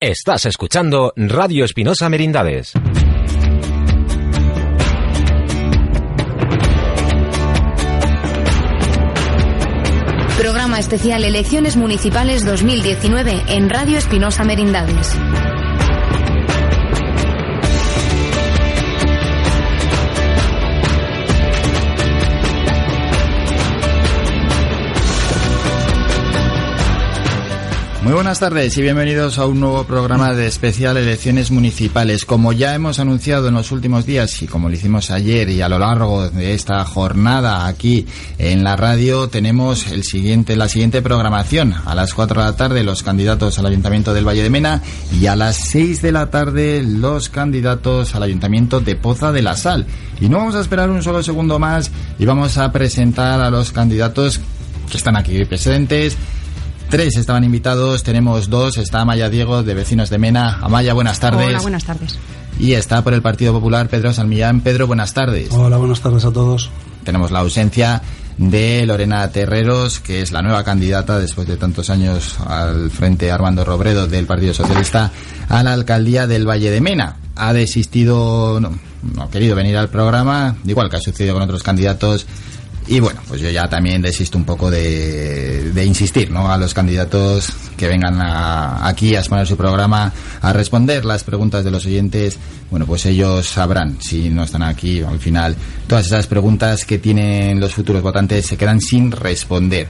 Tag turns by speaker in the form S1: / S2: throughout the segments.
S1: Estás escuchando Radio Espinosa Merindades.
S2: Programa especial Elecciones Municipales 2019 en Radio Espinosa Merindades.
S3: Muy buenas tardes y bienvenidos a un nuevo programa de especial elecciones municipales. Como ya hemos anunciado en los últimos días y como lo hicimos ayer y a lo largo de esta jornada aquí en la radio, tenemos el siguiente, la siguiente programación. A las 4 de la tarde los candidatos al Ayuntamiento del Valle de Mena y a las 6 de la tarde los candidatos al Ayuntamiento de Poza de la Sal. Y no vamos a esperar un solo segundo más y vamos a presentar a los candidatos que están aquí presentes Tres estaban invitados, tenemos dos. Está Amaya Diego, de Vecinos de Mena. Amaya, buenas tardes.
S4: Hola, buenas tardes.
S3: Y está por el Partido Popular Pedro Salmillán. Pedro, buenas tardes.
S5: Hola, buenas tardes a todos.
S3: Tenemos la ausencia de Lorena Terreros, que es la nueva candidata después de tantos años al frente Armando Robredo del Partido Socialista a la alcaldía del Valle de Mena. Ha desistido, no, no ha querido venir al programa, igual que ha sucedido con otros candidatos y bueno, pues yo ya también desisto un poco de, insistir ¿no? a los candidatos que vengan aquí a exponer su programa, a responder las preguntas de los oyentes. Bueno, pues ellos sabrán si no están aquí al final. Todas esas preguntas que tienen los futuros votantes se quedan sin responder.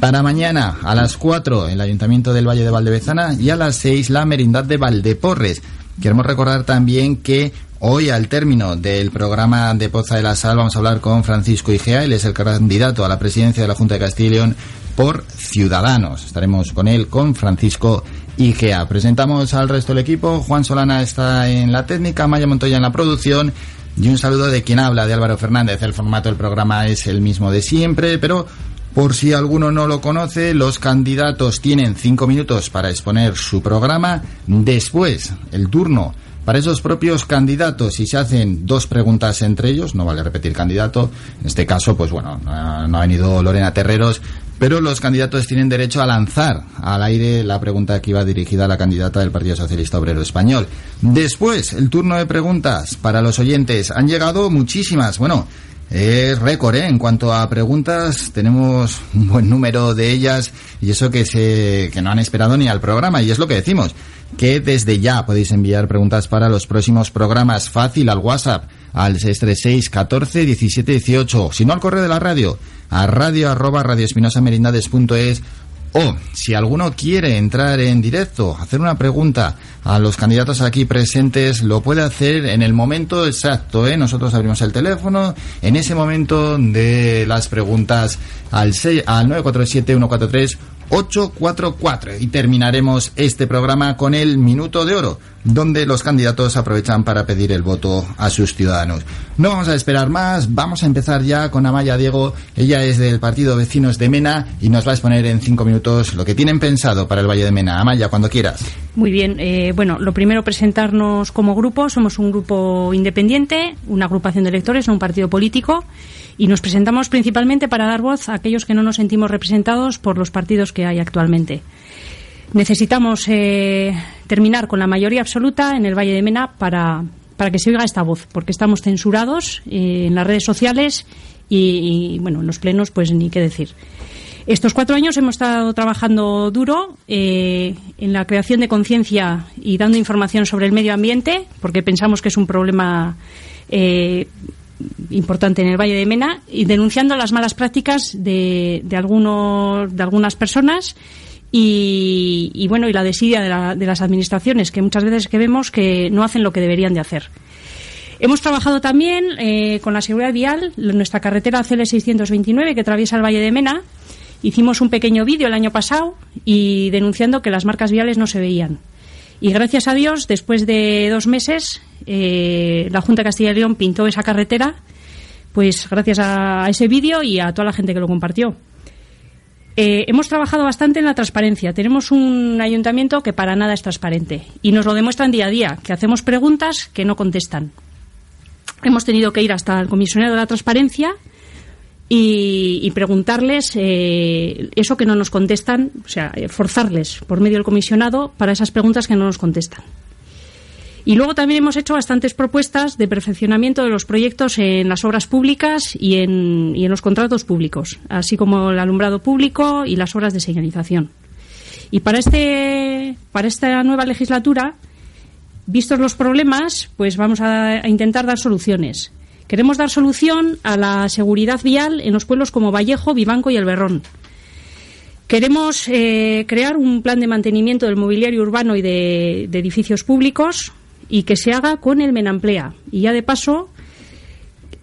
S3: Para mañana, a las 4, el Ayuntamiento del Valle de Valdevezana y a las 6, la Merindad de Valdeporres. Queremos recordar también que Hoy, al término del programa de Poza de la Sal, vamos a hablar con Francisco Igea. Él es el candidato a la presidencia de la Junta de León por Ciudadanos. Estaremos con él, con Francisco Igea. Presentamos al resto del equipo. Juan Solana está en la técnica, Maya Montoya en la producción. Y un saludo de quien habla, de Álvaro Fernández. El formato del programa es el mismo de siempre, pero por si alguno no lo conoce, los candidatos tienen cinco minutos para exponer su programa. Después, el turno para esos propios candidatos, si se hacen dos preguntas entre ellos, no vale repetir candidato, en este caso, pues bueno, no ha venido Lorena Terreros, pero los candidatos tienen derecho a lanzar al aire la pregunta que iba dirigida a la candidata del Partido Socialista Obrero Español. Después, el turno de preguntas para los oyentes. Han llegado muchísimas. Bueno, es récord, ¿eh? En cuanto a preguntas, tenemos un buen número de ellas y eso que, se, que no han esperado ni al programa. Y es lo que decimos que desde ya podéis enviar preguntas para los próximos programas fácil al WhatsApp al 636 14 17 18, si no al correo de la radio a radio arroba radioespinosamerindades.es o si alguno quiere entrar en directo, hacer una pregunta a los candidatos aquí presentes, lo puede hacer en el momento exacto. ¿eh? Nosotros abrimos el teléfono en ese momento de las preguntas al, 6, al 947 143 844 y terminaremos este programa con el minuto de oro, donde los candidatos aprovechan para pedir el voto a sus ciudadanos. No vamos a esperar más, vamos a empezar ya con Amaya Diego, ella es del partido Vecinos de Mena y nos va a exponer en cinco minutos lo que tienen pensado para el Valle de Mena. Amaya, cuando quieras.
S4: Muy bien, eh, bueno, lo primero presentarnos como grupo, somos un grupo independiente, una agrupación de electores, no un partido político y nos presentamos principalmente para dar voz a aquellos que no nos sentimos representados por los partidos que hay actualmente. Necesitamos eh, terminar con la mayoría absoluta en el Valle de Mena para, para que se oiga esta voz, porque estamos censurados eh, en las redes sociales y, bueno, en los plenos, pues ni qué decir. Estos cuatro años hemos estado trabajando duro eh, en la creación de conciencia y dando información sobre el medio ambiente, porque pensamos que es un problema importante en el Valle de Mena y denunciando las malas prácticas de, de, algunos, de algunas personas y, bueno y la desidia de, de, las administraciones que muchas veces que vemos que no hacen lo que deberían de hacer. Hemos trabajado también eh, con la seguridad vial, nuestra carretera CL629 que atraviesa el Valle de Mena. Hicimos un pequeño vídeo el año pasado y denunciando que las marcas viales no se veían. Y gracias a Dios, después de dos meses, eh, la Junta de Castilla y León pintó esa carretera, pues gracias a ese vídeo y a toda la gente que lo compartió. Eh, hemos trabajado bastante en la transparencia. Tenemos un ayuntamiento que para nada es transparente y nos lo demuestran día a día, que hacemos preguntas que no contestan. Hemos tenido que ir hasta el comisionado de la transparencia y, preguntarles eh, eso que no nos contestan, o sea, eh, forzarles por medio del comisionado para esas preguntas que no nos contestan. Y luego también hemos hecho bastantes propuestas de perfeccionamiento de los proyectos en las obras públicas y en, y en los contratos públicos, así como el alumbrado público y las obras de señalización. Y para, este, para esta nueva legislatura, vistos los problemas, pues vamos a intentar dar soluciones. Queremos dar solución a la seguridad vial en los pueblos como Vallejo, Vivanco y El Berrón. Queremos eh, crear un plan de mantenimiento del mobiliario urbano y de, edificios públicos y que se haga con el Menamplea. Y ya de paso,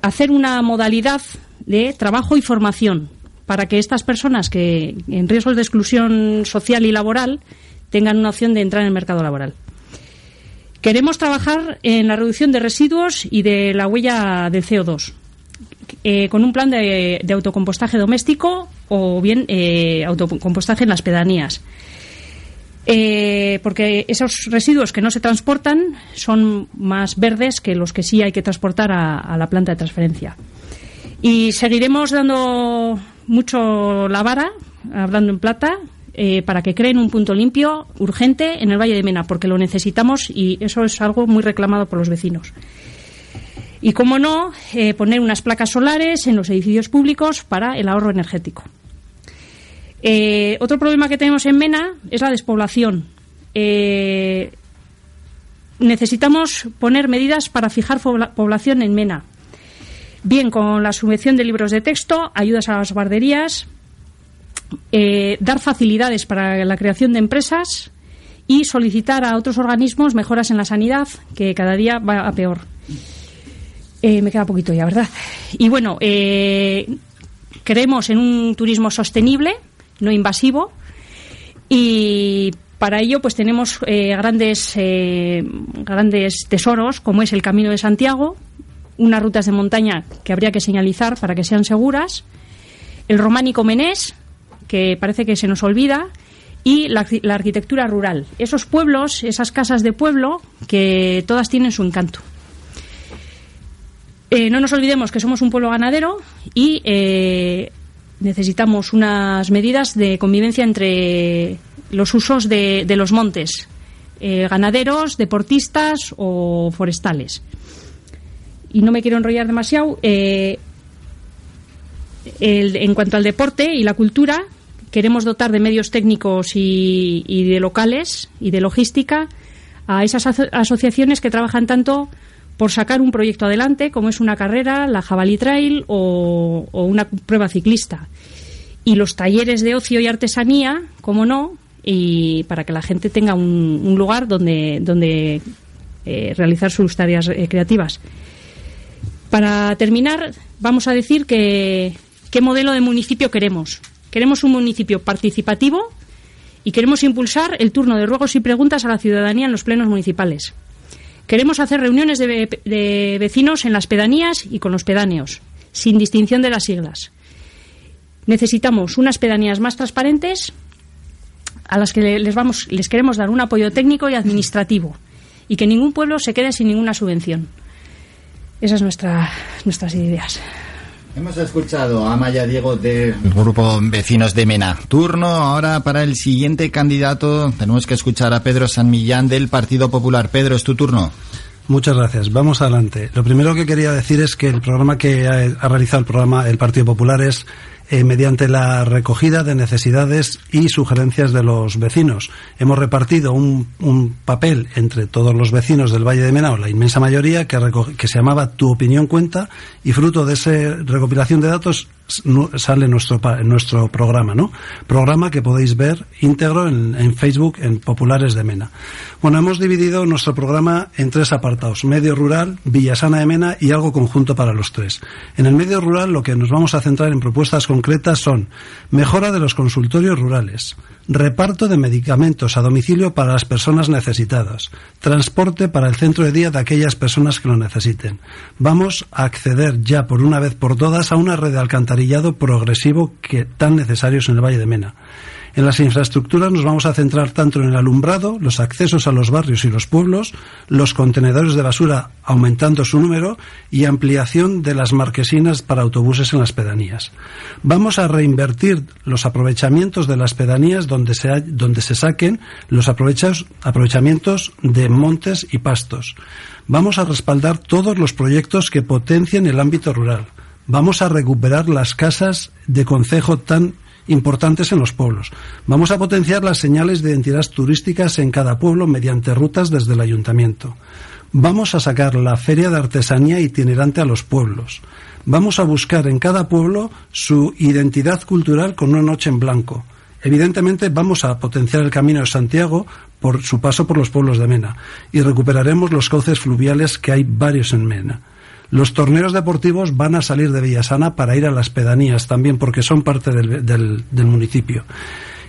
S4: hacer una modalidad de trabajo y formación para que estas personas que en riesgos de exclusión social y laboral tengan una opción de entrar en el mercado laboral. Queremos trabajar en la reducción de residuos y de la huella del CO2. Eh, con un plan de, autocompostaje doméstico o bien eh, autocompostaje en las pedanías. Eh, porque esos residuos que no se transportan son más verdes que los que sí hay que transportar a la planta de transferencia. Y seguiremos dando mucho la vara, hablando en plata, eh, para que creen un punto limpio urgente en el Valle de Mena, porque lo necesitamos y eso es algo muy reclamado por los vecinos. Y, como no, eh, poner unas placas solares en los edificios públicos para el ahorro energético. Eh, otro problema que tenemos en Mena es la despoblación. necesitamos poner medidas para fijar población en Mena. Bien con la subvención de libros de texto, ayudas a las guarderías, eh, dar facilidades para la creación de empresas y solicitar a otros organismos mejoras en la sanidad, que cada día va a peor. Eh, me queda poquito ya, ¿verdad? Y bueno, eh, creemos en un turismo sostenible, no invasivo, y para ello pues tenemos grandes, grandes tesoros, como es el Camino de Santiago, unas rutas de montaña que habría que señalizar para que sean seguras, el románico Menés, que parece que se nos olvida, y la, arquitectura rural. Esos pueblos, esas casas de pueblo, que todas tienen su encanto. Eh, no nos olvidemos que somos un pueblo ganadero y eh, necesitamos unas medidas de convivencia entre los usos de, los montes, eh, ganaderos, deportistas o forestales. Y no me quiero enrollar demasiado. en cuanto al deporte y la cultura, queremos dotar de medios técnicos y, de locales y de logística a esas asociaciones que trabajan tanto por sacar un proyecto adelante, como es una carrera, la Jabalí Trail o, una prueba ciclista. Y los talleres de ocio y artesanía, como no, y para que la gente tenga un, lugar donde, donde eh, realizar sus tareas eh, creativas. Para terminar, vamos a decir que qué modelo de municipio queremos. Queremos un municipio participativo y queremos impulsar el turno de ruegos y preguntas a la ciudadanía en los plenos municipales. Queremos hacer reuniones de, vecinos en las pedanías y con los pedáneos, sin distinción de las siglas. Necesitamos unas pedanías más transparentes a las que les, queremos dar un apoyo técnico y administrativo y que ningún pueblo se quede sin ninguna subvención. Esas son nuestras ideas.
S3: Hemos escuchado a Maya Diego del grupo Vecinos de Mena. Turno ahora para el siguiente candidato. Tenemos que escuchar a Pedro San Millán del Partido Popular. Pedro, es tu turno.
S5: Muchas gracias. Vamos adelante. Lo primero que quería decir es que el programa que ha realizado el programa el Partido Popular es eh, mediante la recogida de necesidades y sugerencias de los vecinos. Hemos repartido un, un papel entre todos los vecinos del Valle de Menao, la inmensa mayoría, que, que se llamaba Tu opinión cuenta, y fruto de esa recopilación de datos sale nuestro, nuestro programa, ¿no? Programa que podéis ver íntegro en, en, Facebook en Populares de Mena. Bueno, hemos dividido nuestro programa en tres apartados, medio rural, Villasana de Mena y algo conjunto para los tres. En el medio rural lo que nos vamos a centrar en propuestas concretas son mejora de los consultorios rurales, reparto de medicamentos a domicilio para las personas necesitadas, transporte para el centro de día de aquellas personas que lo necesiten. Vamos a acceder ya por una vez por todas a una red de alcantarillado progresivo que tan necesarios en el Valle de Mena. En las infraestructuras nos vamos a centrar tanto en el alumbrado, los accesos a los barrios y los pueblos, los contenedores de basura aumentando su número y ampliación de las marquesinas para autobuses en las pedanías. Vamos a reinvertir los aprovechamientos de las pedanías donde se, donde se saquen los aprovechamientos de montes y pastos. Vamos a respaldar todos los proyectos que potencien el ámbito rural. Vamos a recuperar las casas de concejo tan importantes en los pueblos. Vamos a potenciar las señales de identidad turísticas en cada pueblo mediante rutas desde el ayuntamiento. Vamos a sacar la feria de artesanía itinerante a los pueblos. Vamos a buscar en cada pueblo su identidad cultural con una noche en blanco. Evidentemente vamos a potenciar el Camino de Santiago por su paso por los pueblos de Mena y recuperaremos los cauces fluviales que hay varios en Mena. Los torneos deportivos van a salir de Villasana para ir a las pedanías también, porque son parte del, municipio.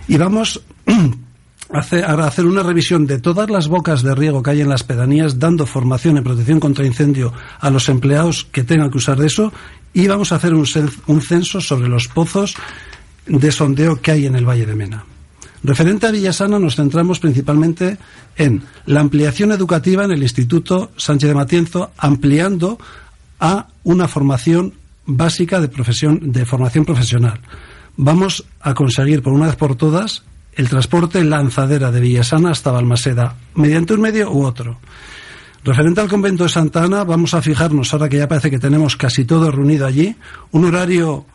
S5: Y vamos a hacer una revisión de todas las bocas de riego que hay en las pedanías, dando formación en protección contra incendio a los empleados que tengan que usar de eso, y vamos a hacer un censo sobre los pozos de sondeo que hay en el Valle de Mena. Referente a Villasana nos centramos principalmente en la ampliación educativa en el Instituto Sánchez de Matienzo, ampliando a una formación básica de, profesión, de formación profesional. Vamos a conseguir por una vez por todas el transporte lanzadera de Villasana hasta Balmaseda, mediante un medio u otro. Referente al convento de Santa Ana, vamos a fijarnos, ahora que ya parece que tenemos casi todo reunido allí, un horario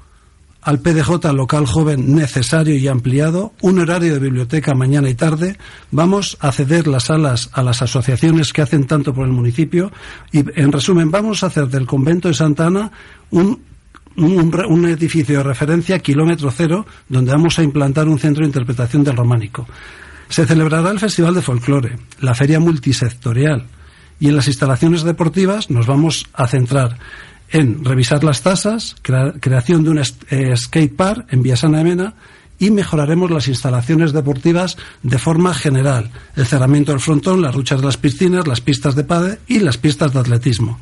S5: al PDJ local joven necesario y ampliado, un horario de biblioteca mañana y tarde, vamos a ceder las salas a las asociaciones que hacen tanto por el municipio. Y, en resumen, vamos a hacer del convento de Santa Ana un, un, edificio de referencia kilómetro cero donde vamos a implantar un centro de interpretación del románico. Se celebrará el Festival de Folclore, la feria multisectorial. Y en las instalaciones deportivas nos vamos a centrar en revisar las tasas, creación de un eh, skate park en Villasana de Mena y mejoraremos las instalaciones deportivas de forma general, el cerramiento del frontón, las ruchas de las piscinas, las pistas de pádel y las pistas de atletismo.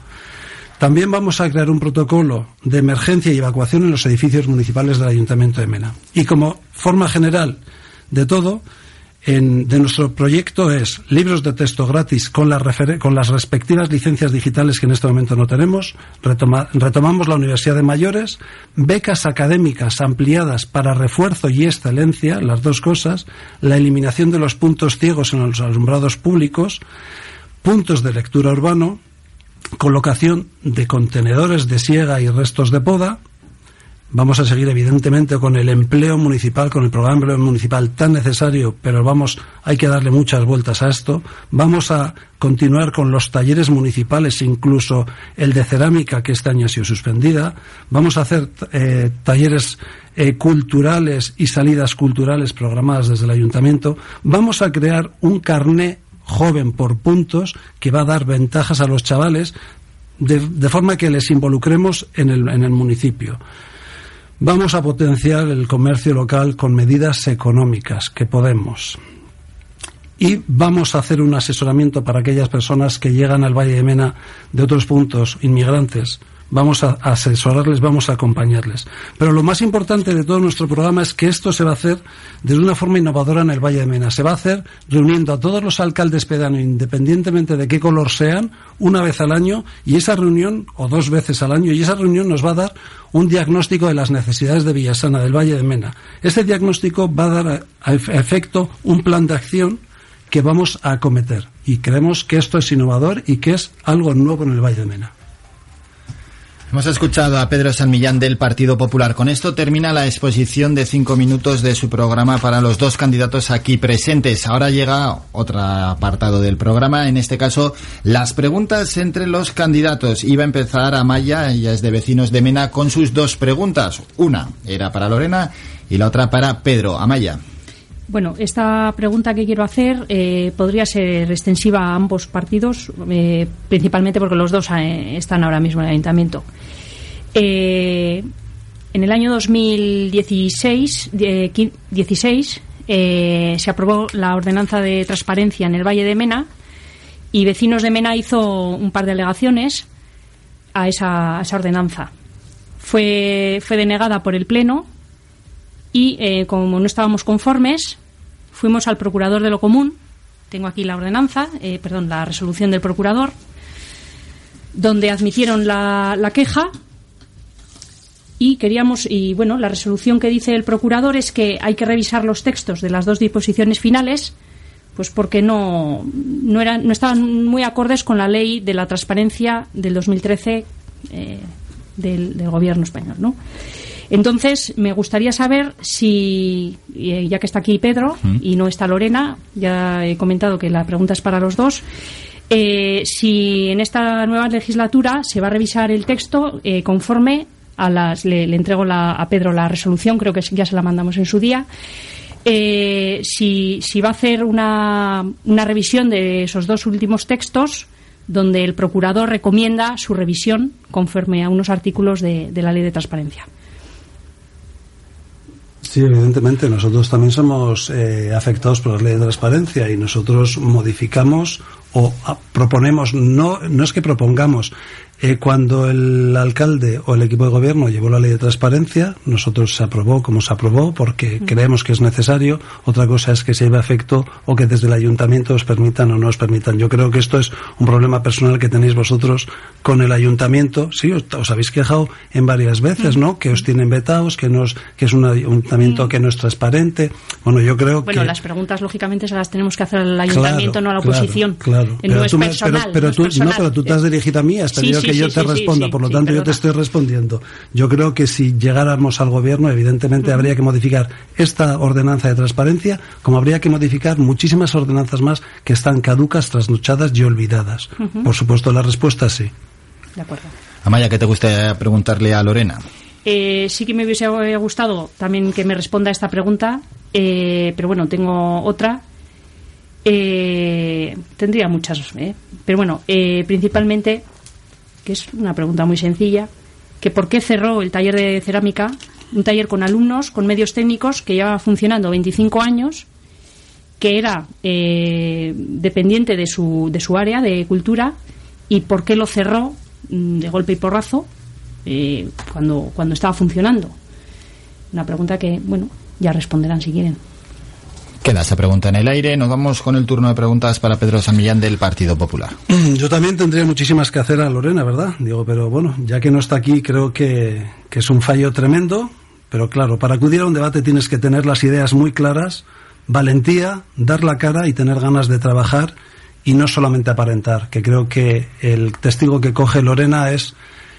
S5: También vamos a crear un protocolo de emergencia y evacuación en los edificios municipales del Ayuntamiento de Mena. Y como forma general de todo, de nuestro proyecto es libros de texto gratis con, con las respectivas licencias digitales que en este momento no tenemos. retomamos la Universidad de Mayores, becas académicas ampliadas para refuerzo y excelencia, las dos cosas, la eliminación de los puntos ciegos en los alumbrados públicos, puntos de lectura urbano, colocación de contenedores de siega y restos de poda, Vamos a seguir, evidentemente, con el empleo municipal, con el programa municipal tan necesario, pero vamos, hay que darle muchas vueltas a esto. Vamos a continuar con los talleres municipales, incluso el de cerámica, que este año ha sido suspendida. Vamos a hacer eh, talleres eh, culturales y salidas culturales programadas desde el ayuntamiento. Vamos a crear un carné joven por puntos que va a dar ventajas a los chavales de, forma que les involucremos en el municipio. Vamos a potenciar el comercio local con medidas económicas que podemos. Y vamos a hacer un asesoramiento para aquellas personas que llegan al Valle de Mena de otros puntos, inmigrantes, vamos a asesorarles, vamos a acompañarles. Pero lo más importante de todo nuestro programa es que esto se va a hacer de una forma innovadora en el Valle de Mena. Se va a hacer reuniendo a todos los alcaldes pedanos, independientemente de qué color sean, una vez al año, y esa reunión, o dos veces al año, y esa reunión nos va a dar un diagnóstico de las necesidades de Villasana, del Valle de Mena. Ese diagnóstico va a dar a efecto un plan de acción que vamos a acometer. Y creemos que esto es innovador y que es algo nuevo en el Valle de Mena.
S3: Hemos escuchado a Pedro San Millán del Partido Popular. Con esto termina la exposición de cinco minutos de su programa para los dos candidatos aquí presentes. Ahora llega otro apartado del programa, en este caso las preguntas entre los candidatos. Iba a empezar Amaya, ella es de Vecinos de Mena, con sus dos preguntas. Una era para Lorena y la otra para Pedro. Amaya.
S4: Bueno, esta pregunta que quiero hacer eh, podría ser extensiva a ambos partidos, eh, principalmente porque los dos eh, están ahora mismo en el ayuntamiento. en el año 2016 16, se aprobó la ordenanza de transparencia en el Valle de Mena y Vecinos de Mena hizo un par de alegaciones a esa, a esa ordenanza. Fue, fue denegada por el Pleno y eh, como no estábamos conformes, fuimos al procurador de lo común. Tengo aquí la ordenanza, eh, perdón, la resolución del procurador, donde admitieron la, la queja y queríamos y bueno la resolución que dice el procurador es que hay que revisar los textos de las dos disposiciones finales pues porque no no eran no estaban muy acordes con la ley de la transparencia del 2013 eh, del, del, gobierno español no entonces, me gustaría saber si, eh, ya que está aquí Pedro y no está Lorena, ya he comentado que la pregunta es para los dos, eh, si en esta nueva legislatura se va a revisar el texto eh, conforme a las. Le, entrego a Pedro la resolución, creo que ya se la mandamos en su día. si, si, va a hacer una, una, revisión de esos dos últimos textos donde el procurador recomienda su revisión conforme a unos artículos de la ley de transparencia.
S5: Sí, evidentemente. Nosotros también somos eh, afectados por la ley de transparencia y nosotros modificamos o proponemos, no, no es que propongamos, eh, cuando el alcalde o el equipo de gobierno llevó la ley de transparencia, nosotros se aprobó como se aprobó porque creemos que es necesario. Otra cosa es que se lleve a efecto o que desde el ayuntamiento os permitan o no os permitan. Yo creo que esto es un problema personal que tenéis vosotros con el ayuntamiento. Sí, os, habéis quejado en varias veces, ¿no? Que os tienen vetados, que, nos, que es un ayuntamiento que no es transparente. Bueno, yo creo
S4: que. Bueno, las preguntas lógicamente se las tenemos que hacer al ayuntamiento, no a la oposición.
S5: Claro, pero, tú pero, tú, no, pero tú te has dirigido a mí, has tenido que yo te responda, por lo tanto yo te estoy respondiendo. Yo creo que si llegáramos al gobierno, evidentemente habría que modificar esta ordenanza de transparencia, como habría que modificar muchísimas ordenanzas más que están caducas, trasnochadas y olvidadas. Por supuesto, la respuesta es sí.
S4: De acuerdo.
S3: Amaya, ¿qué te gustaría preguntarle a Lorena?
S4: Eh, sí que me hubiese gustado también que me responda a esta pregunta, eh, pero bueno, tengo otra. Eh, tendría muchas, pero bueno, principalmente que es una pregunta muy sencilla, que por qué cerró el taller de cerámica, un taller con alumnos, con medios técnicos, que lleva funcionando 25 años, que era eh, dependiente de su, de su área de cultura, y por qué lo cerró mm, de golpe y porrazo eh, cuando, cuando estaba funcionando. Una pregunta que, bueno, ya responderán si quieren.
S3: Queda esa pregunta en el aire. Nos vamos con el turno de preguntas para Pedro San Millán del Partido Popular.
S5: Yo también tendría muchísimas que hacer a Lorena, ¿verdad? Digo, pero bueno, ya que no está aquí, creo que, que es un fallo tremendo. Pero claro, para acudir a un debate tienes que tener las ideas muy claras, valentía, dar la cara y tener ganas de trabajar y no solamente aparentar, que creo que el testigo que coge Lorena es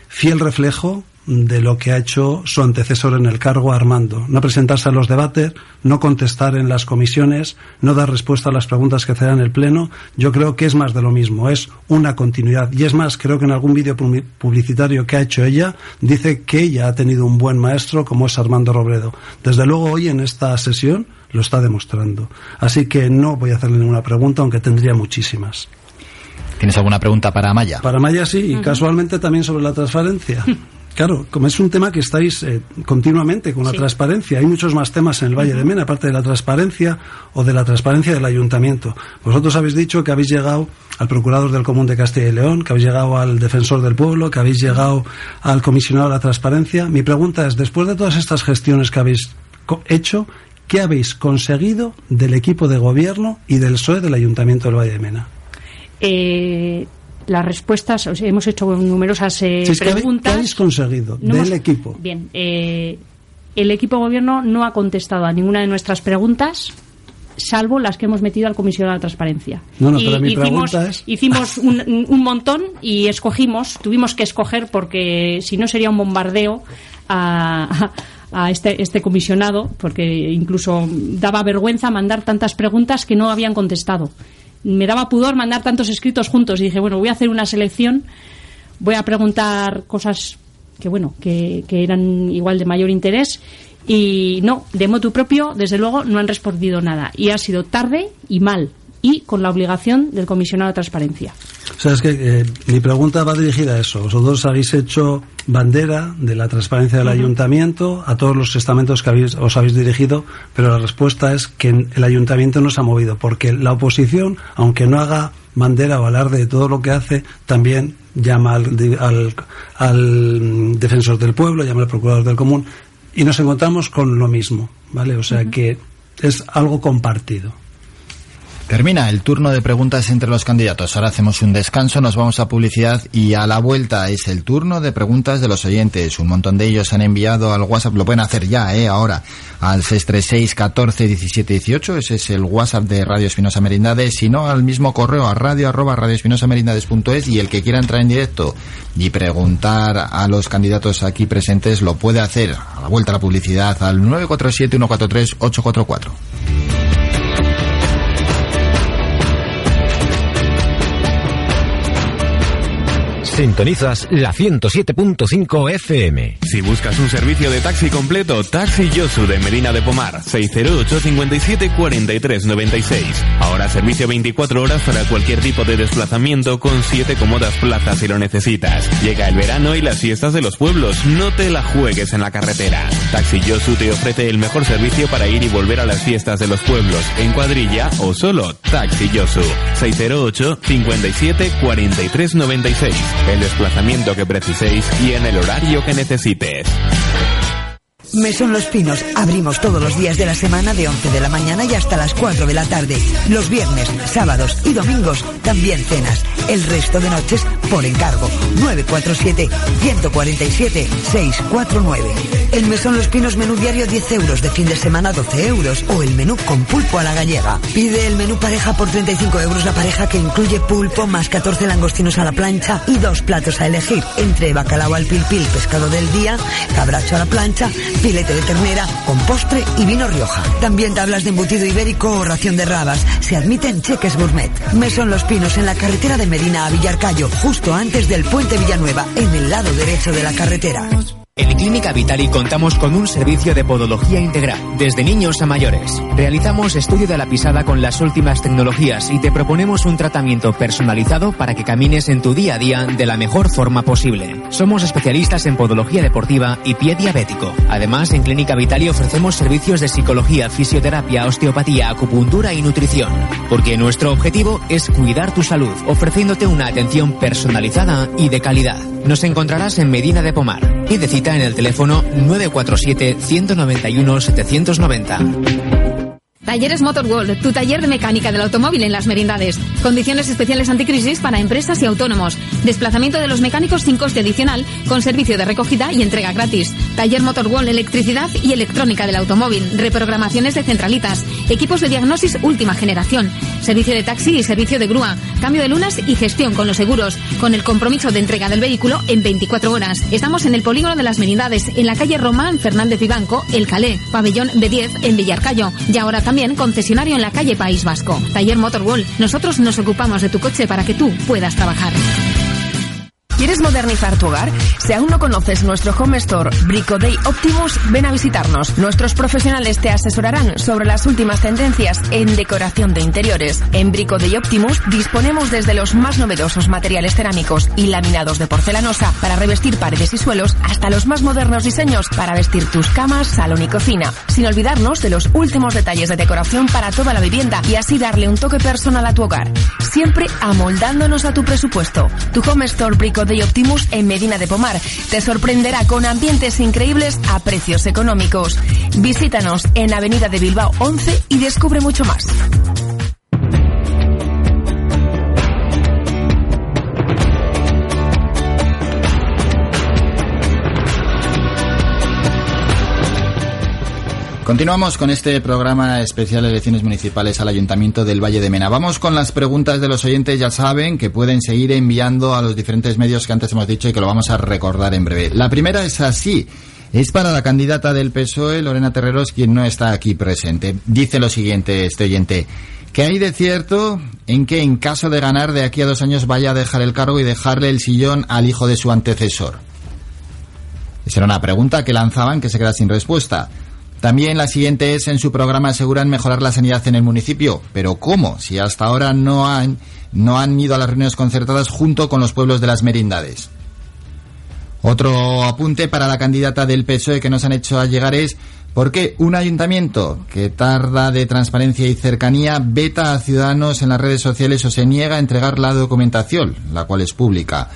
S5: fiel reflejo de lo que ha hecho su antecesor en el cargo, Armando. No presentarse a los debates, no contestar en las comisiones, no dar respuesta a las preguntas que hacen en el Pleno. Yo creo que es más de lo mismo, es una continuidad. Y es más, creo que en algún vídeo publicitario que ha hecho ella, dice que ella ha tenido un buen maestro como es Armando Robredo. Desde luego, hoy en esta sesión lo está demostrando. Así que no voy a hacerle ninguna pregunta, aunque tendría muchísimas.
S3: ¿Tienes alguna pregunta para Maya?
S5: Para Maya sí, y casualmente también sobre la transparencia. Claro, como es un tema que estáis eh, continuamente con la transparencia, hay muchos más temas en el Valle de Mena, aparte de la transparencia o de la transparencia del ayuntamiento. Vosotros habéis dicho que habéis llegado al procurador del Común de Castilla y León, que habéis llegado al defensor del pueblo, que habéis llegado al comisionado de la transparencia. Mi pregunta es, después de todas estas gestiones que habéis hecho, ¿qué habéis conseguido del equipo de gobierno y del PSOE del ayuntamiento del Valle de Mena?
S4: Eh, las respuestas, hemos hecho numerosas eh, preguntas.
S5: ¿Qué habéis conseguido del equipo?
S4: Bien, eh, el equipo de gobierno no ha contestado a ninguna de nuestras preguntas. salvo las que hemos metido al comisionado de transparencia.
S5: No, no,
S4: Y
S5: pero mi
S4: hicimos,
S5: es-
S4: hicimos un, un montón y escogimos, tuvimos que escoger porque si no sería un bombardeo a, a este, este comisionado, porque incluso daba vergüenza mandar tantas preguntas que no habían contestado. Me daba pudor mandar tantos escritos juntos y dije, bueno, voy a hacer una selección, voy a preguntar cosas que, bueno, que, que eran igual de mayor interés y no, de motu propio, desde luego, no han respondido nada. Y ha sido tarde y mal. Y con la obligación del comisionado de transparencia.
S5: O sea, es que eh, mi pregunta va dirigida a eso. Vosotros habéis hecho bandera de la transparencia del ayuntamiento a todos los estamentos que habéis, os habéis dirigido, pero la respuesta es que el ayuntamiento no se ha movido, porque la oposición, aunque no haga bandera o alarde de todo lo que hace, también llama al, al, al, defensor del pueblo, llama al procurador del común, y nos encontramos con lo mismo, ¿vale? O sea que es algo compartido.
S3: Termina el turno de preguntas entre los candidatos. Ahora hacemos un descanso, nos vamos a publicidad y a la vuelta es el turno de preguntas de los oyentes. Un montón de ellos han enviado al WhatsApp, lo pueden hacer ya, ¿eh? Ahora, al 636 14 17 18. Ese es el WhatsApp de Radio Espinosa Merindades. Si no, al mismo correo a radio arroba radioespinosamerindades.es y el que quiera entrar en directo y preguntar a los candidatos aquí presentes lo puede hacer a la vuelta a la publicidad al 947 143 844.
S1: Sintonizas la 107.5 FM.
S6: Si buscas un servicio de taxi completo, Taxi Yosu de Medina de Pomar, 608 57 43 96. Ahora servicio 24 horas para cualquier tipo de desplazamiento con 7 cómodas plazas si lo necesitas. Llega el verano y las fiestas de los pueblos, no te la juegues en la carretera. Taxi Yosu te ofrece el mejor servicio para ir y volver a las fiestas de los pueblos, en cuadrilla o solo. Taxi Yosu, 608 57 43 96. El desplazamiento que preciséis y en el horario que necesites.
S7: Mesón Los Pinos. Abrimos todos los días de la semana de 11 de la mañana y hasta las 4 de la tarde. Los viernes, sábados y domingos también cenas. El resto de noches por encargo. 947-147-649. El Mesón Los Pinos menú diario 10 euros. De fin de semana 12 euros. O el menú con pulpo a la gallega. Pide el menú pareja por 35 euros la pareja que incluye pulpo más 14 langostinos a la plancha y dos platos a elegir. Entre bacalao al pil pil, pescado del día, cabracho a la plancha, filete de ternera con postre y vino Rioja. También tablas de embutido ibérico o ración de rabas. Se admiten cheques gourmet. Mesón Los Pinos en la carretera de Medina a Villarcayo, justo antes del puente Villanueva, en el lado derecho de la carretera.
S8: En Clínica Vitali contamos con un servicio de podología integral, desde niños a mayores. Realizamos estudio de la pisada con las últimas tecnologías y te proponemos un tratamiento personalizado para que camines en tu día a día de la mejor forma posible. Somos especialistas en podología deportiva y pie diabético. Además, en Clínica Vitali ofrecemos servicios de psicología, fisioterapia, osteopatía, acupuntura y nutrición. Porque nuestro objetivo es cuidar tu salud, ofreciéndote una atención personalizada y de calidad. Nos encontrarás en Medina de Pomar. Pide cita en el teléfono 947-191-790.
S2: Talleres Motor World, tu taller de mecánica del automóvil en las merindades. Condiciones especiales anticrisis para empresas y autónomos. Desplazamiento de los mecánicos sin coste adicional, con servicio de recogida y entrega gratis. Taller Motor World, electricidad y electrónica del automóvil. Reprogramaciones de centralitas. Equipos de diagnosis última generación. Servicio de taxi y servicio de grúa. Cambio de lunas y gestión con los seguros. Con el compromiso de entrega del vehículo en 24 horas. Estamos en el polígono de las merindades, en la calle Román Fernández Vivanco, El Calé, pabellón B10 en Villarcayo. Y ahora también concesionario en la calle País Vasco. Taller Motorwall. Nosotros nos ocupamos de tu coche para que tú puedas trabajar.
S9: ¿Quieres modernizar tu hogar? Si aún no conoces nuestro home store Brico Day Optimus, ven a visitarnos. Nuestros profesionales te asesorarán sobre las últimas tendencias en decoración de interiores. En Brico Day Optimus disponemos desde los más novedosos materiales cerámicos y laminados de porcelanosa para revestir paredes y suelos hasta los más modernos diseños para vestir tus camas, salón y cocina. Sin olvidarnos de los últimos detalles de decoración para toda la vivienda y así darle un toque personal a tu hogar. Siempre amoldándonos a tu presupuesto. Tu home store Brico Day Optimus en Medina de Pomar te sorprenderá con ambientes increíbles a precios económicos. Visítanos en Avenida de Bilbao 11 y descubre mucho más.
S3: Continuamos con este programa especial de elecciones municipales al Ayuntamiento del Valle de Mena. Vamos con las preguntas de los oyentes, ya saben que pueden seguir enviando a los diferentes medios que antes hemos dicho y que lo vamos a recordar en breve. La primera es así. Es para la candidata del PSOE, Lorena Terreros, quien no está aquí presente. Dice lo siguiente este oyente. ¿Qué hay de cierto en que en caso de ganar de aquí a dos años vaya a dejar el cargo y dejarle el sillón al hijo de su antecesor? Esa era una pregunta que lanzaban que se queda sin respuesta. También la siguiente es, en su programa aseguran mejorar la sanidad en el municipio. Pero ¿cómo? Si hasta ahora no han, no han ido a las reuniones concertadas junto con los pueblos de las merindades. Otro apunte para la candidata del PSOE que nos han hecho llegar es ¿por qué un ayuntamiento que tarda de transparencia y cercanía veta a ciudadanos en las redes sociales o se niega a entregar la documentación, la cual es pública?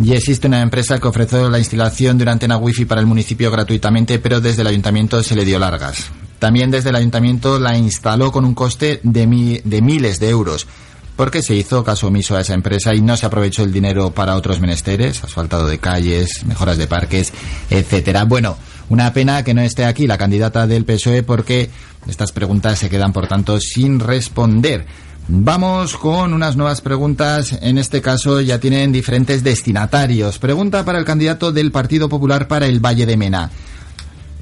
S3: Y existe una empresa que ofreció la instalación de una antena wifi para el municipio gratuitamente, pero desde el ayuntamiento se le dio largas. También desde el ayuntamiento la instaló con un coste de, de miles de euros, porque se hizo caso omiso a esa empresa y no se aprovechó el dinero para otros menesteres, asfaltado de calles, mejoras de parques, etcétera. Bueno, una pena que no esté aquí la candidata del PSOE porque estas preguntas se quedan, por tanto, sin responder. Vamos con unas nuevas preguntas. En este caso ya tienen diferentes destinatarios. Pregunta para el candidato del Partido Popular para el Valle de Mena.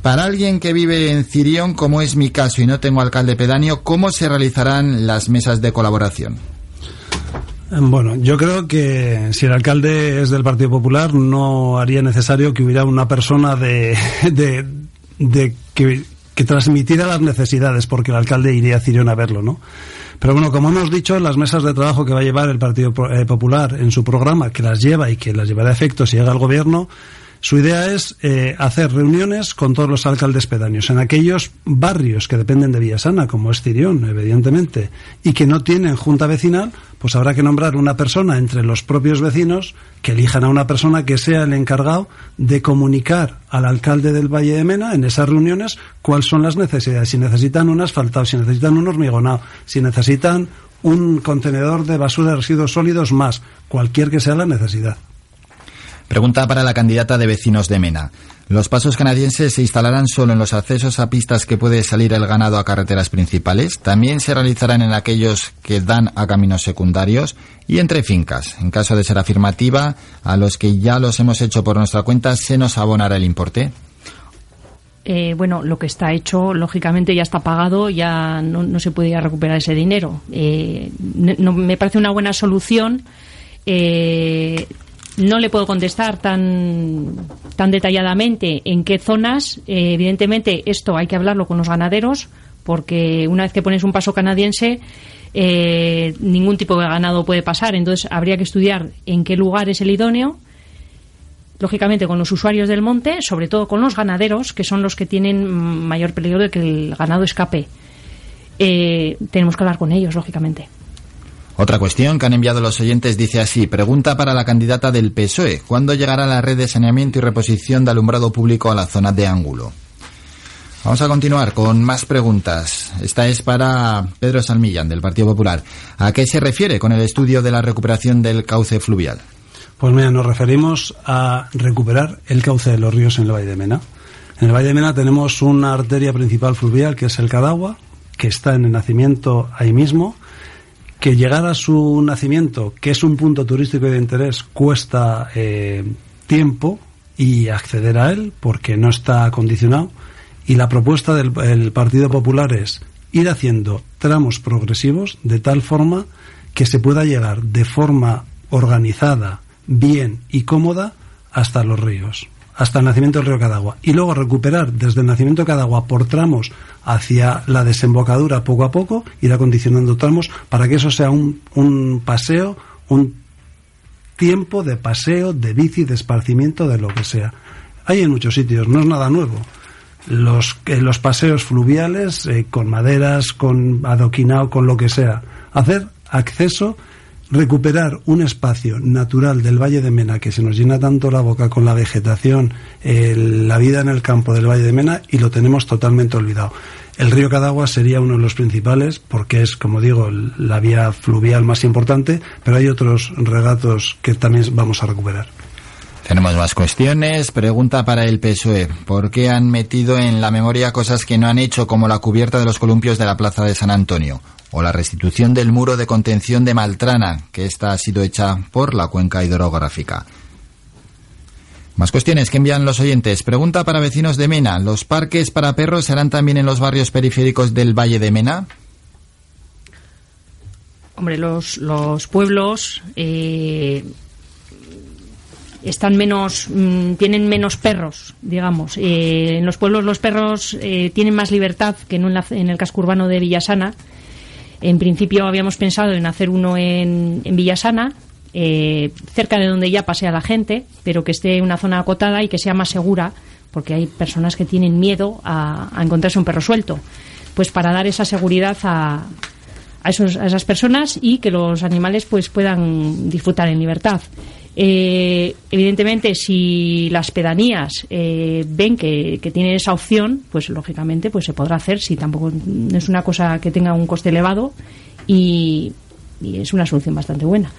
S3: Para alguien que vive en Cirión, como es mi caso y no tengo alcalde pedáneo, ¿cómo se realizarán las mesas de colaboración?
S5: Bueno, yo creo que si el alcalde es del Partido Popular, no haría necesario que hubiera una persona de, de, que, que transmitiera las necesidades, porque el alcalde iría a Cirión a verlo, ¿no? Pero bueno, como hemos dicho, las mesas de trabajo que va a llevar el Partido eh, Popular en su programa, que las lleva y que las llevará a efecto si llega al gobierno, su idea es eh, hacer reuniones con todos los alcaldes pedáneos en aquellos barrios que dependen de Villasana, como es Cirión, evidentemente, y que no tienen junta vecinal, pues habrá que nombrar una persona entre los propios vecinos que elijan a una persona que sea el encargado de comunicar al alcalde del Valle de Mena en esas reuniones cuáles son las necesidades, si necesitan un asfaltado, si necesitan un hormigonado, si necesitan un contenedor de basura de residuos sólidos más, cualquier que sea la necesidad.
S3: Pregunta para la candidata de vecinos de Mena. ¿Los pasos canadienses se instalarán solo en los accesos a pistas que puede salir el ganado a carreteras principales? ¿También se realizarán en aquellos que dan a caminos secundarios? Y entre fincas, en caso de ser afirmativa, a los que ya los hemos hecho por nuestra cuenta, ¿se nos abonará el importe?
S4: Eh, bueno, lo que está hecho, lógicamente ya está pagado, ya no, se puede recuperar ese dinero. Eh, no, me parece una buena solución. Eh, no le puedo contestar tan, tan detalladamente en qué zonas. Eh, evidentemente, esto hay que hablarlo con los ganaderos, porque una vez que pones un paso canadiense, eh, ningún tipo de ganado puede pasar. Entonces, habría que estudiar en qué lugar es el idóneo. Lógicamente, con los usuarios del monte, sobre todo con los ganaderos, que son los que tienen mayor peligro de que el ganado escape. Eh, tenemos que hablar con ellos, lógicamente.
S3: Otra cuestión que han enviado los oyentes dice así, pregunta para la candidata del PSOE, ¿cuándo llegará la red de saneamiento y reposición de alumbrado público a la zona de Ángulo? Vamos a continuar con más preguntas. Esta es para Pedro Salmillán, del Partido Popular. ¿A qué se refiere con el estudio de la recuperación del cauce fluvial?
S5: Pues mira, nos referimos a recuperar el cauce de los ríos en el Valle de Mena. En el Valle de Mena tenemos una arteria principal fluvial que es el Cadagua, que está en el nacimiento ahí mismo, que llegar a su nacimiento, que es un punto turístico de interés, cuesta eh, tiempo y acceder a él porque no está acondicionado. Y la propuesta del Partido Popular es ir haciendo tramos progresivos de tal forma que se pueda llegar de forma organizada, bien y cómoda hasta los ríos hasta el nacimiento del río Cadagua y luego recuperar desde el nacimiento de Cadagua por tramos hacia la desembocadura poco a poco, ir acondicionando tramos para que eso sea un, un paseo, un tiempo de paseo, de bici, de esparcimiento, de lo que sea. Hay en muchos sitios, no es nada nuevo. Los, eh, los paseos fluviales eh, con maderas, con adoquinado, con lo que sea. Hacer acceso recuperar un espacio natural del Valle de Mena que se nos llena tanto la boca con la vegetación, la vida en el campo del Valle de Mena y lo tenemos totalmente olvidado. El río Cadagua sería uno de los principales porque es, como digo, la vía fluvial más importante, pero hay otros regatos que también vamos a recuperar.
S3: Tenemos más cuestiones. Pregunta para el PSOE. ¿Por qué han metido en la memoria cosas que no han hecho, como la cubierta de los columpios de la Plaza de San Antonio? O la restitución del muro de contención de Maltrana, que esta ha sido hecha por la cuenca hidrográfica. Más cuestiones que envían los oyentes. Pregunta para vecinos de Mena. ¿Los parques para perros serán también en los barrios periféricos del Valle de Mena?
S4: Hombre, los, los pueblos eh, están menos, mm, tienen menos perros, digamos. Eh, en los pueblos los perros eh, tienen más libertad que en, en, el casco urbano de Villasana. En principio habíamos pensado en hacer uno en, Villasana, eh, cerca de donde ya pasea la gente, pero que esté en una zona acotada y que sea más segura, porque hay personas que tienen miedo a, a encontrarse un perro suelto. Pues para dar esa seguridad a, a, esos, a esas personas y que los animales pues puedan disfrutar en libertad. Eh, evidentemente, si las pedanías eh, ven que, que, tienen esa opción, pues lógicamente pues se podrá hacer si tampoco es una cosa que tenga un coste elevado y es una solución bastante buena.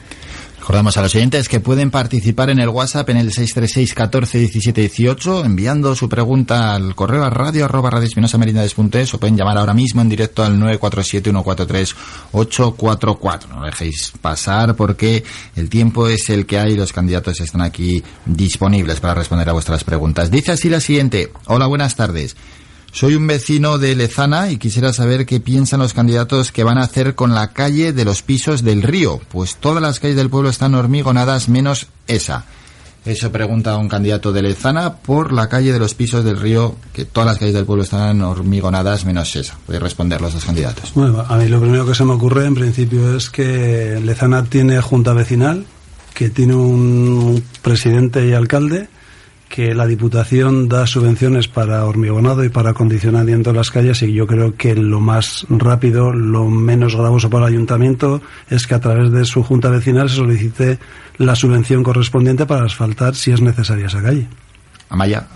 S3: Recordamos a los oyentes que pueden participar en el WhatsApp en el 636 14 17 18 enviando su pregunta al correo a radio arroba o pueden llamar ahora mismo en directo al 947 143 844. No dejéis pasar porque el tiempo es el que hay y los candidatos están aquí disponibles para responder a vuestras preguntas. Dice así la siguiente. Hola, buenas tardes. Soy un vecino de Lezana y quisiera saber qué piensan los candidatos que van a hacer con la calle de los pisos del río, pues todas las calles del pueblo están hormigonadas menos esa. Eso pregunta un candidato de Lezana por la calle de los pisos del río, que todas las calles del pueblo están hormigonadas menos esa. Voy responder los dos candidatos.
S5: Bueno, a mí lo primero que se me ocurre en principio es que Lezana tiene junta vecinal, que tiene un presidente y alcalde, que la Diputación da subvenciones para hormigonado y para acondicionamiento de las calles y yo creo que lo más rápido, lo menos gravoso para el ayuntamiento es que a través de su junta vecinal se solicite la subvención correspondiente para asfaltar si es necesaria esa calle.
S3: Amaya.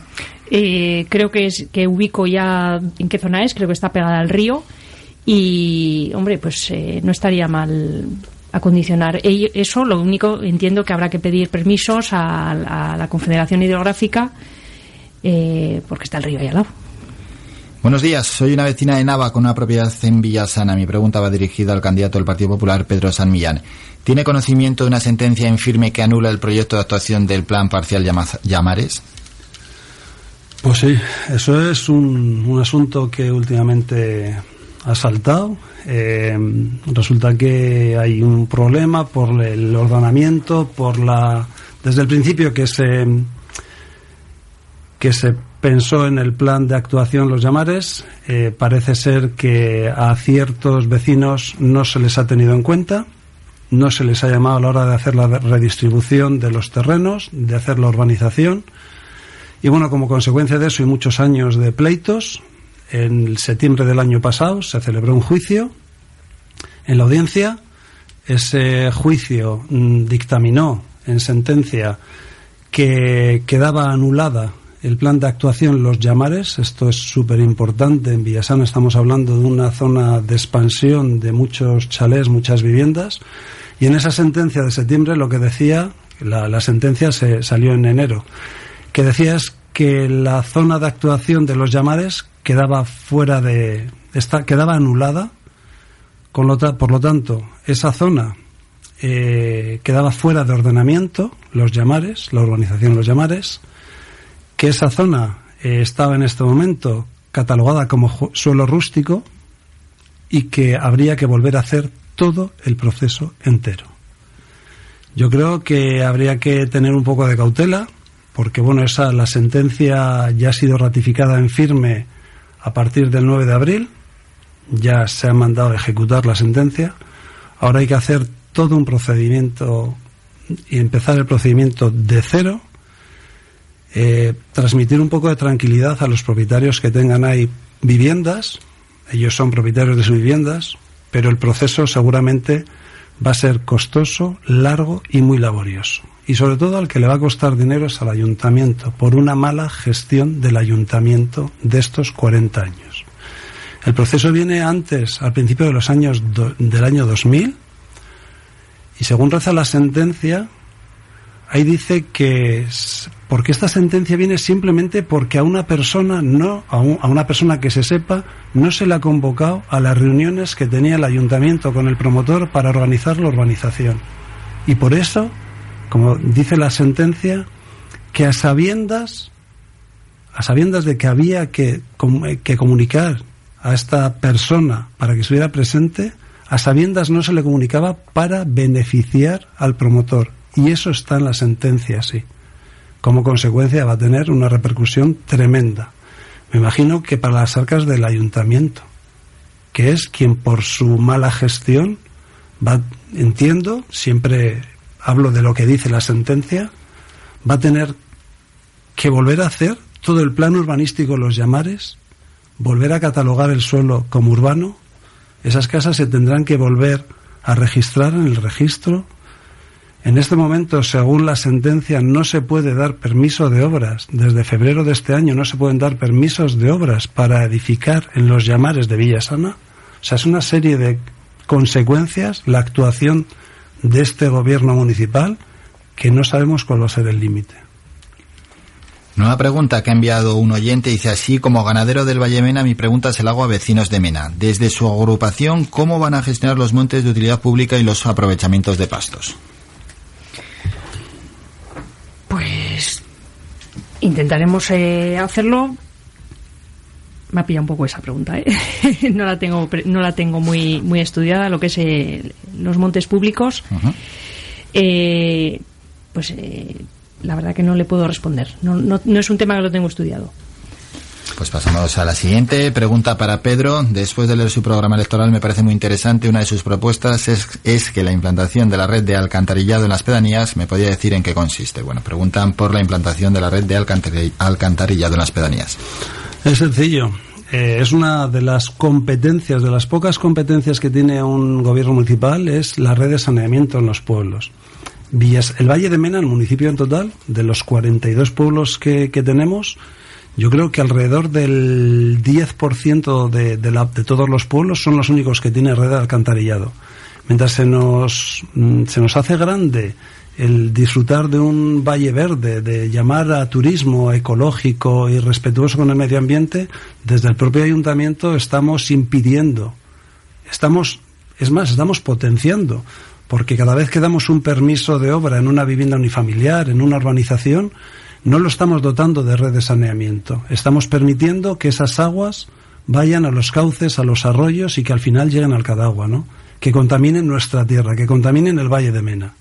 S4: Eh, creo que es que ubico ya en qué zona es, creo que está pegada al río y hombre, pues eh, no estaría mal acondicionar. Eso lo único entiendo que habrá que pedir permisos a, a la Confederación Hidrográfica eh, porque está el río ahí al lado.
S3: Buenos días, soy una vecina de Nava con una propiedad en Villasana. Mi pregunta va dirigida al candidato del Partido Popular, Pedro San Millán. ¿Tiene conocimiento de una sentencia en firme que anula el proyecto de actuación del plan parcial Llamares?
S5: Pues sí, eso es un, un asunto que últimamente ha saltado. Eh, resulta que hay un problema por el ordenamiento, por la desde el principio que se que se pensó en el plan de actuación los llamares, eh, parece ser que a ciertos vecinos no se les ha tenido en cuenta, no se les ha llamado a la hora de hacer la redistribución de los terrenos, de hacer la urbanización. Y bueno, como consecuencia de eso y muchos años de pleitos, en septiembre del año pasado se celebró un juicio en la audiencia. Ese juicio mm, dictaminó en sentencia que quedaba anulada el plan de actuación Los Llamares. Esto es súper importante. En Villasana estamos hablando de una zona de expansión de muchos chalés, muchas viviendas. Y en esa sentencia de septiembre lo que decía, la, la sentencia se salió en enero, que decía es que la zona de actuación de Los Llamares quedaba fuera de. Esta, quedaba anulada. Con lo, por lo tanto, esa zona eh, quedaba fuera de ordenamiento, los llamares, la urbanización Los Llamares, que esa zona eh, estaba en este momento catalogada como suelo rústico y que habría que volver a hacer todo el proceso entero. Yo creo que habría que tener un poco de cautela, porque bueno, esa la sentencia ya ha sido ratificada en firme a partir del 9 de abril ya se ha mandado a ejecutar la sentencia. Ahora hay que hacer todo un procedimiento y empezar el procedimiento de cero. Eh, transmitir un poco de tranquilidad a los propietarios que tengan ahí viviendas. Ellos son propietarios de sus viviendas, pero el proceso seguramente va a ser costoso, largo y muy laborioso y sobre todo al que le va a costar dinero es al ayuntamiento por una mala gestión del ayuntamiento de estos 40 años. El proceso viene antes, al principio de los años del año 2000 y según reza la sentencia ahí dice que porque esta sentencia viene simplemente porque a una persona no a, a, una persona que se sepa no se le ha convocado a las reuniones que tenía el ayuntamiento con el promotor para organizar la urbanización y por eso como dice la sentencia que a sabiendas a sabiendas de que había que, que comunicar a esta persona para que estuviera presente a sabiendas no se le comunicaba para beneficiar al promotor y eso está en la sentencia, sí. Como consecuencia va a tener una repercusión tremenda. Me imagino que para las arcas del ayuntamiento, que es quien por su mala gestión va, entiendo, siempre hablo de lo que dice la sentencia, va a tener que volver a hacer todo el plan urbanístico, los llamares, volver a catalogar el suelo como urbano, esas casas se tendrán que volver a registrar en el registro en este momento, según la sentencia, no se puede dar permiso de obras. Desde febrero de este año no se pueden dar permisos de obras para edificar en los llamares de Villasana. O sea, es una serie de consecuencias la actuación de este gobierno municipal que no sabemos cuál va a ser el límite.
S3: Nueva pregunta que ha enviado un oyente dice así, como ganadero del Valle Mena, mi pregunta se la hago a vecinos de Mena. Desde su agrupación, ¿cómo van a gestionar los montes de utilidad pública y los aprovechamientos de pastos?
S4: Pues intentaremos eh, hacerlo. Me ha pillado un poco esa pregunta, ¿eh? no la tengo no la tengo muy muy estudiada lo que es eh, los montes públicos. pues la verdad que no le puedo responder. No, no, no es un tema que lo tengo estudiado.
S3: Pues pasamos a la siguiente pregunta para Pedro. Después de leer su programa electoral me parece muy interesante. Una de sus propuestas es, que la implantación de la red de alcantarillado en las pedanías, ¿me podría decir en qué consiste? Bueno, preguntan por la implantación de la red de alcantarillado en las pedanías.
S5: Es sencillo. Eh, es una de las competencias, de las pocas competencias que tiene un gobierno municipal, es la red de saneamiento en los pueblos. Villas, el Valle de Mena, el municipio en total, de los 42 pueblos que, tenemos, yo creo que alrededor del 10% de, de, la, de todos los pueblos son los únicos que tienen red de alcantarillado. Mientras se nos, mm, se nos hace grande el disfrutar de un valle verde, de llamar a turismo ecológico y respetuoso con el medio ambiente, desde el propio ayuntamiento estamos impidiendo, estamos, es más, estamos potenciando, porque cada vez que damos un permiso de obra en una vivienda unifamiliar, en una urbanización, no lo estamos dotando de red de saneamiento. Estamos permitiendo que esas aguas vayan a los cauces, a los arroyos y que al final lleguen al Cadagua, ¿no? Que contaminen nuestra tierra, que contaminen el Valle de Mena.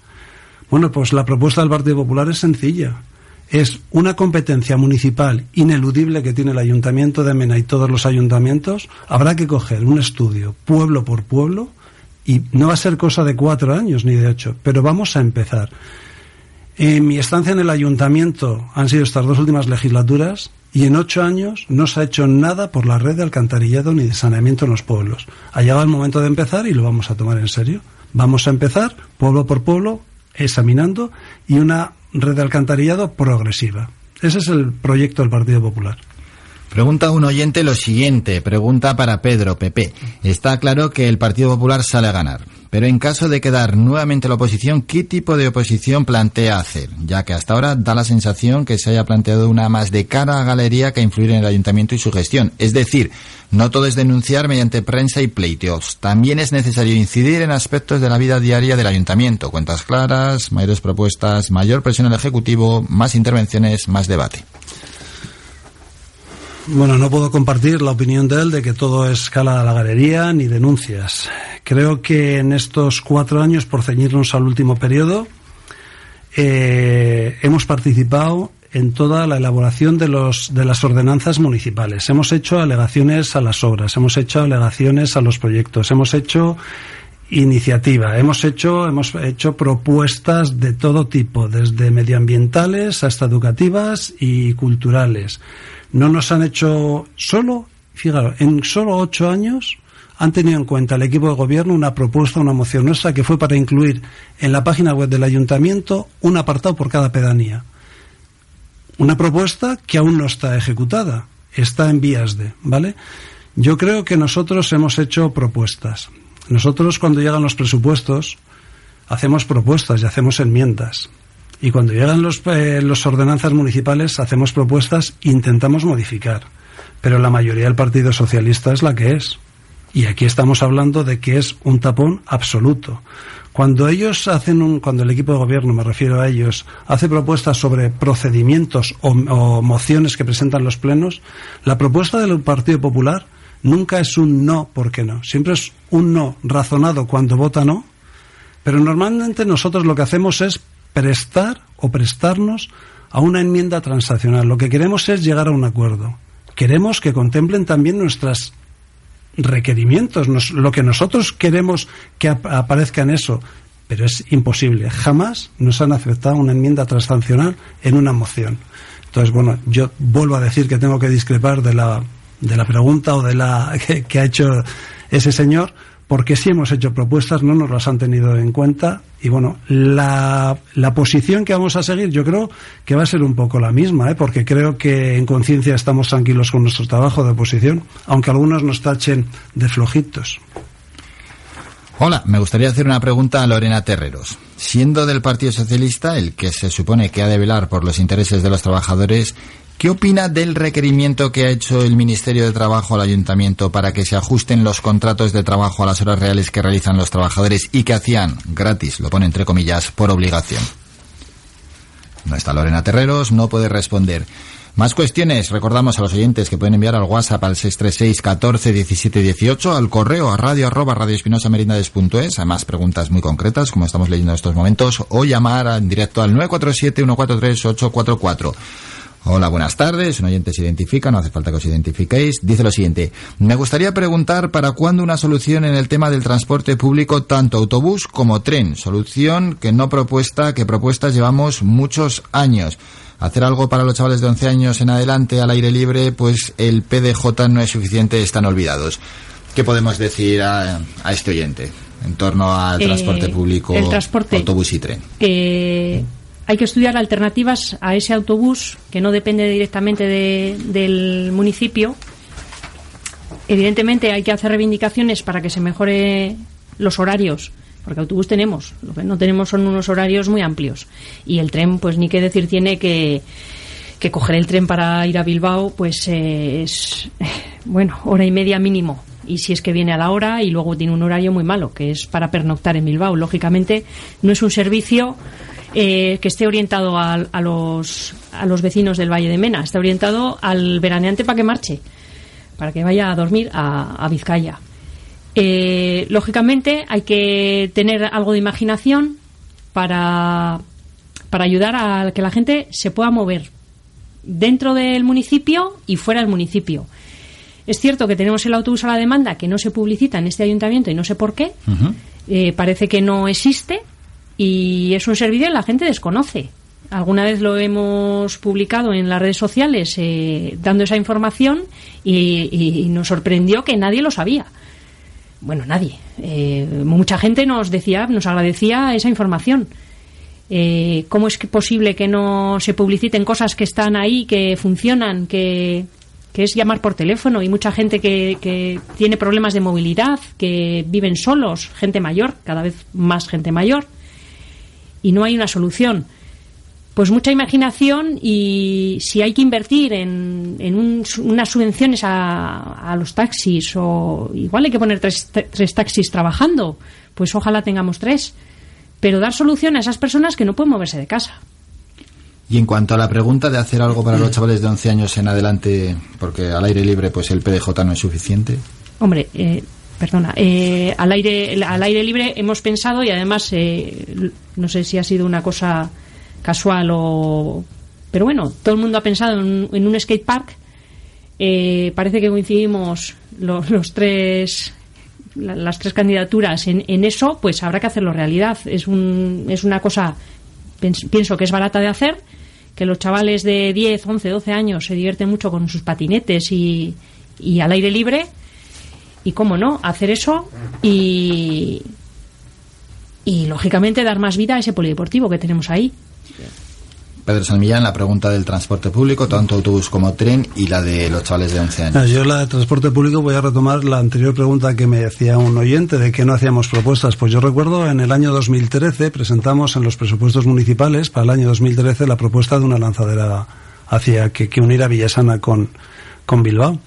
S5: Bueno, pues la propuesta del Partido Popular es sencilla. Es una competencia municipal ineludible que tiene el Ayuntamiento de Mena y todos los ayuntamientos. Habrá que coger un estudio pueblo por pueblo y no va a ser cosa de cuatro años ni de ocho, pero vamos a empezar. En mi estancia en el ayuntamiento han sido estas dos últimas legislaturas y en ocho años no se ha hecho nada por la red de alcantarillado ni de saneamiento en los pueblos. Allá va el momento de empezar y lo vamos a tomar en serio. Vamos a empezar pueblo por pueblo examinando y una red de alcantarillado progresiva. Ese es el proyecto del Partido Popular.
S3: Pregunta un oyente lo siguiente, pregunta para Pedro Pepe. Está claro que el Partido Popular sale a ganar, pero en caso de quedar nuevamente la oposición, ¿qué tipo de oposición plantea hacer? Ya que hasta ahora da la sensación que se haya planteado una más de cara a galería que influir en el ayuntamiento y su gestión. Es decir, no todo es denunciar mediante prensa y pleiteos. También es necesario incidir en aspectos de la vida diaria del ayuntamiento. Cuentas claras, mayores propuestas, mayor presión al Ejecutivo, más intervenciones, más debate.
S5: Bueno, no puedo compartir la opinión de él de que todo es escala de la galería ni denuncias. Creo que en estos cuatro años, por ceñirnos al último periodo, eh, hemos participado en toda la elaboración de, los, de las ordenanzas municipales. Hemos hecho alegaciones a las obras, hemos hecho alegaciones a los proyectos, hemos hecho iniciativa, hemos hecho, hemos hecho propuestas de todo tipo, desde medioambientales hasta educativas y culturales no nos han hecho solo, fíjate, en solo ocho años han tenido en cuenta el equipo de gobierno una propuesta, una moción nuestra que fue para incluir en la página web del ayuntamiento un apartado por cada pedanía. Una propuesta que aún no está ejecutada, está en vías de, ¿vale? Yo creo que nosotros hemos hecho propuestas. Nosotros cuando llegan los presupuestos hacemos propuestas y hacemos enmiendas. Y cuando llegan los, eh, los ordenanzas municipales, hacemos propuestas, intentamos modificar. Pero la mayoría del Partido Socialista es la que es. Y aquí estamos hablando de que es un tapón absoluto. Cuando ellos hacen un, cuando el equipo de gobierno, me refiero a ellos, hace propuestas sobre procedimientos o, o mociones que presentan los plenos, la propuesta del Partido Popular nunca es un no, porque no? Siempre es un no razonado cuando vota no, pero normalmente nosotros lo que hacemos es prestar o prestarnos a una enmienda transaccional. Lo que queremos es llegar a un acuerdo. Queremos que contemplen también nuestras requerimientos, lo que nosotros queremos que aparezca en eso, pero es imposible. Jamás nos han aceptado una enmienda transaccional en una moción. Entonces, bueno, yo vuelvo a decir que tengo que discrepar de la, de la pregunta o de la que ha hecho ese señor, porque si hemos hecho propuestas, no nos las han tenido en cuenta. Y bueno, la, la, posición que vamos a seguir yo creo que va a ser un poco la misma, ¿eh? porque creo que en conciencia estamos tranquilos con nuestro trabajo de oposición, aunque algunos nos tachen de flojitos.
S3: Hola, me gustaría hacer una pregunta a Lorena Terreros. Siendo del Partido Socialista, el que se supone que ha de velar por los intereses de los trabajadores, ¿Qué opina del requerimiento que ha hecho el Ministerio de Trabajo al Ayuntamiento para que se ajusten los contratos de trabajo a las horas reales que realizan los trabajadores y que hacían gratis, lo pone entre comillas, por obligación? No está Lorena Terreros, no puede responder. Más cuestiones, recordamos a los oyentes que pueden enviar al WhatsApp al 636 14 17 18, al correo a radio arroba radioespinosamerindades.es, además preguntas muy concretas, como estamos leyendo en estos momentos, o llamar en directo al 947 143 844. Hola, buenas tardes. Un oyente se identifica, no hace falta que os identifiquéis. Dice lo siguiente. Me gustaría preguntar para cuándo una solución en el tema del transporte público, tanto autobús como tren. Solución que no propuesta, que propuestas llevamos muchos años. Hacer algo para los chavales de 11 años en adelante al aire libre, pues el PDJ no es suficiente, están olvidados. ¿Qué podemos decir a, este oyente en torno al eh, transporte público, autobús y tren?
S4: Eh hay que estudiar alternativas a ese autobús que no depende directamente del municipio. Evidentemente hay que hacer reivindicaciones para que se mejore los horarios, porque autobús tenemos, lo que no tenemos son unos horarios muy amplios. Y el tren, pues ni qué decir tiene que, que coger el tren para ir a Bilbao, pues es, bueno, hora y media mínimo. Y si es que viene a la hora y luego tiene un horario muy malo, que es para pernoctar en Bilbao. Lógicamente no es un servicio eh, que esté orientado a, los, a los vecinos del Valle de Mena, está orientado al veraneante para que marche, para que vaya a dormir a, Vizcaya. Eh, lógicamente hay que tener algo de imaginación para, para ayudar a que la gente se pueda mover dentro del municipio y fuera del municipio. Es cierto que tenemos el autobús a la demanda que no se publicita en este ayuntamiento y no sé por qué. Eh, parece que no existe, y es un servicio que la gente desconoce. Alguna vez lo hemos publicado en las redes sociales eh, dando esa información y, nos sorprendió que nadie lo sabía. Bueno, nadie. Eh, mucha gente nos decía, nos agradecía esa información. Eh, ¿Cómo es posible que no se publiciten cosas que están ahí, que funcionan, que, que es llamar por teléfono y mucha gente que, que, tiene problemas de movilidad, que viven solos, gente mayor, cada vez más gente mayor, y no hay una solución. Pues mucha imaginación y si hay que invertir en, en unas subvenciones a, a, los taxis o igual hay que poner tres, tres taxis trabajando, pues ojalá tengamos tres. Pero dar solución a esas personas que no pueden moverse de casa.
S3: Y en cuanto a la pregunta de hacer algo para los chavales de 11 años en adelante, porque al aire libre pues el PDJ no es suficiente.
S4: Hombre, eh, perdona, eh, al, aire, al aire libre hemos pensado y además, eh, no sé si ha sido una cosa casual o... Pero bueno, todo el mundo ha pensado en, un skate park. Eh, parece que coincidimos los, tres las tres candidaturas en, en, eso, pues habrá que hacerlo realidad. Es, un, es una cosa, pienso que es barata de hacer, que los chavales de 10, 11, 12 años se divierten mucho con sus patinetes y, y al aire libre y cómo no, hacer eso y, y lógicamente dar más vida a ese polideportivo que tenemos ahí.
S3: Pedro Salmillán, la pregunta del transporte público, tanto autobús como tren, y la de los chavales de 11 años.
S5: Yo la de transporte público voy a retomar la anterior pregunta que me hacía un oyente de que no hacíamos propuestas. Pues yo recuerdo en el año 2013 presentamos en los presupuestos municipales para el año 2013 la propuesta de una lanzadera hacia que, que unir a Villasana con, con Bilbao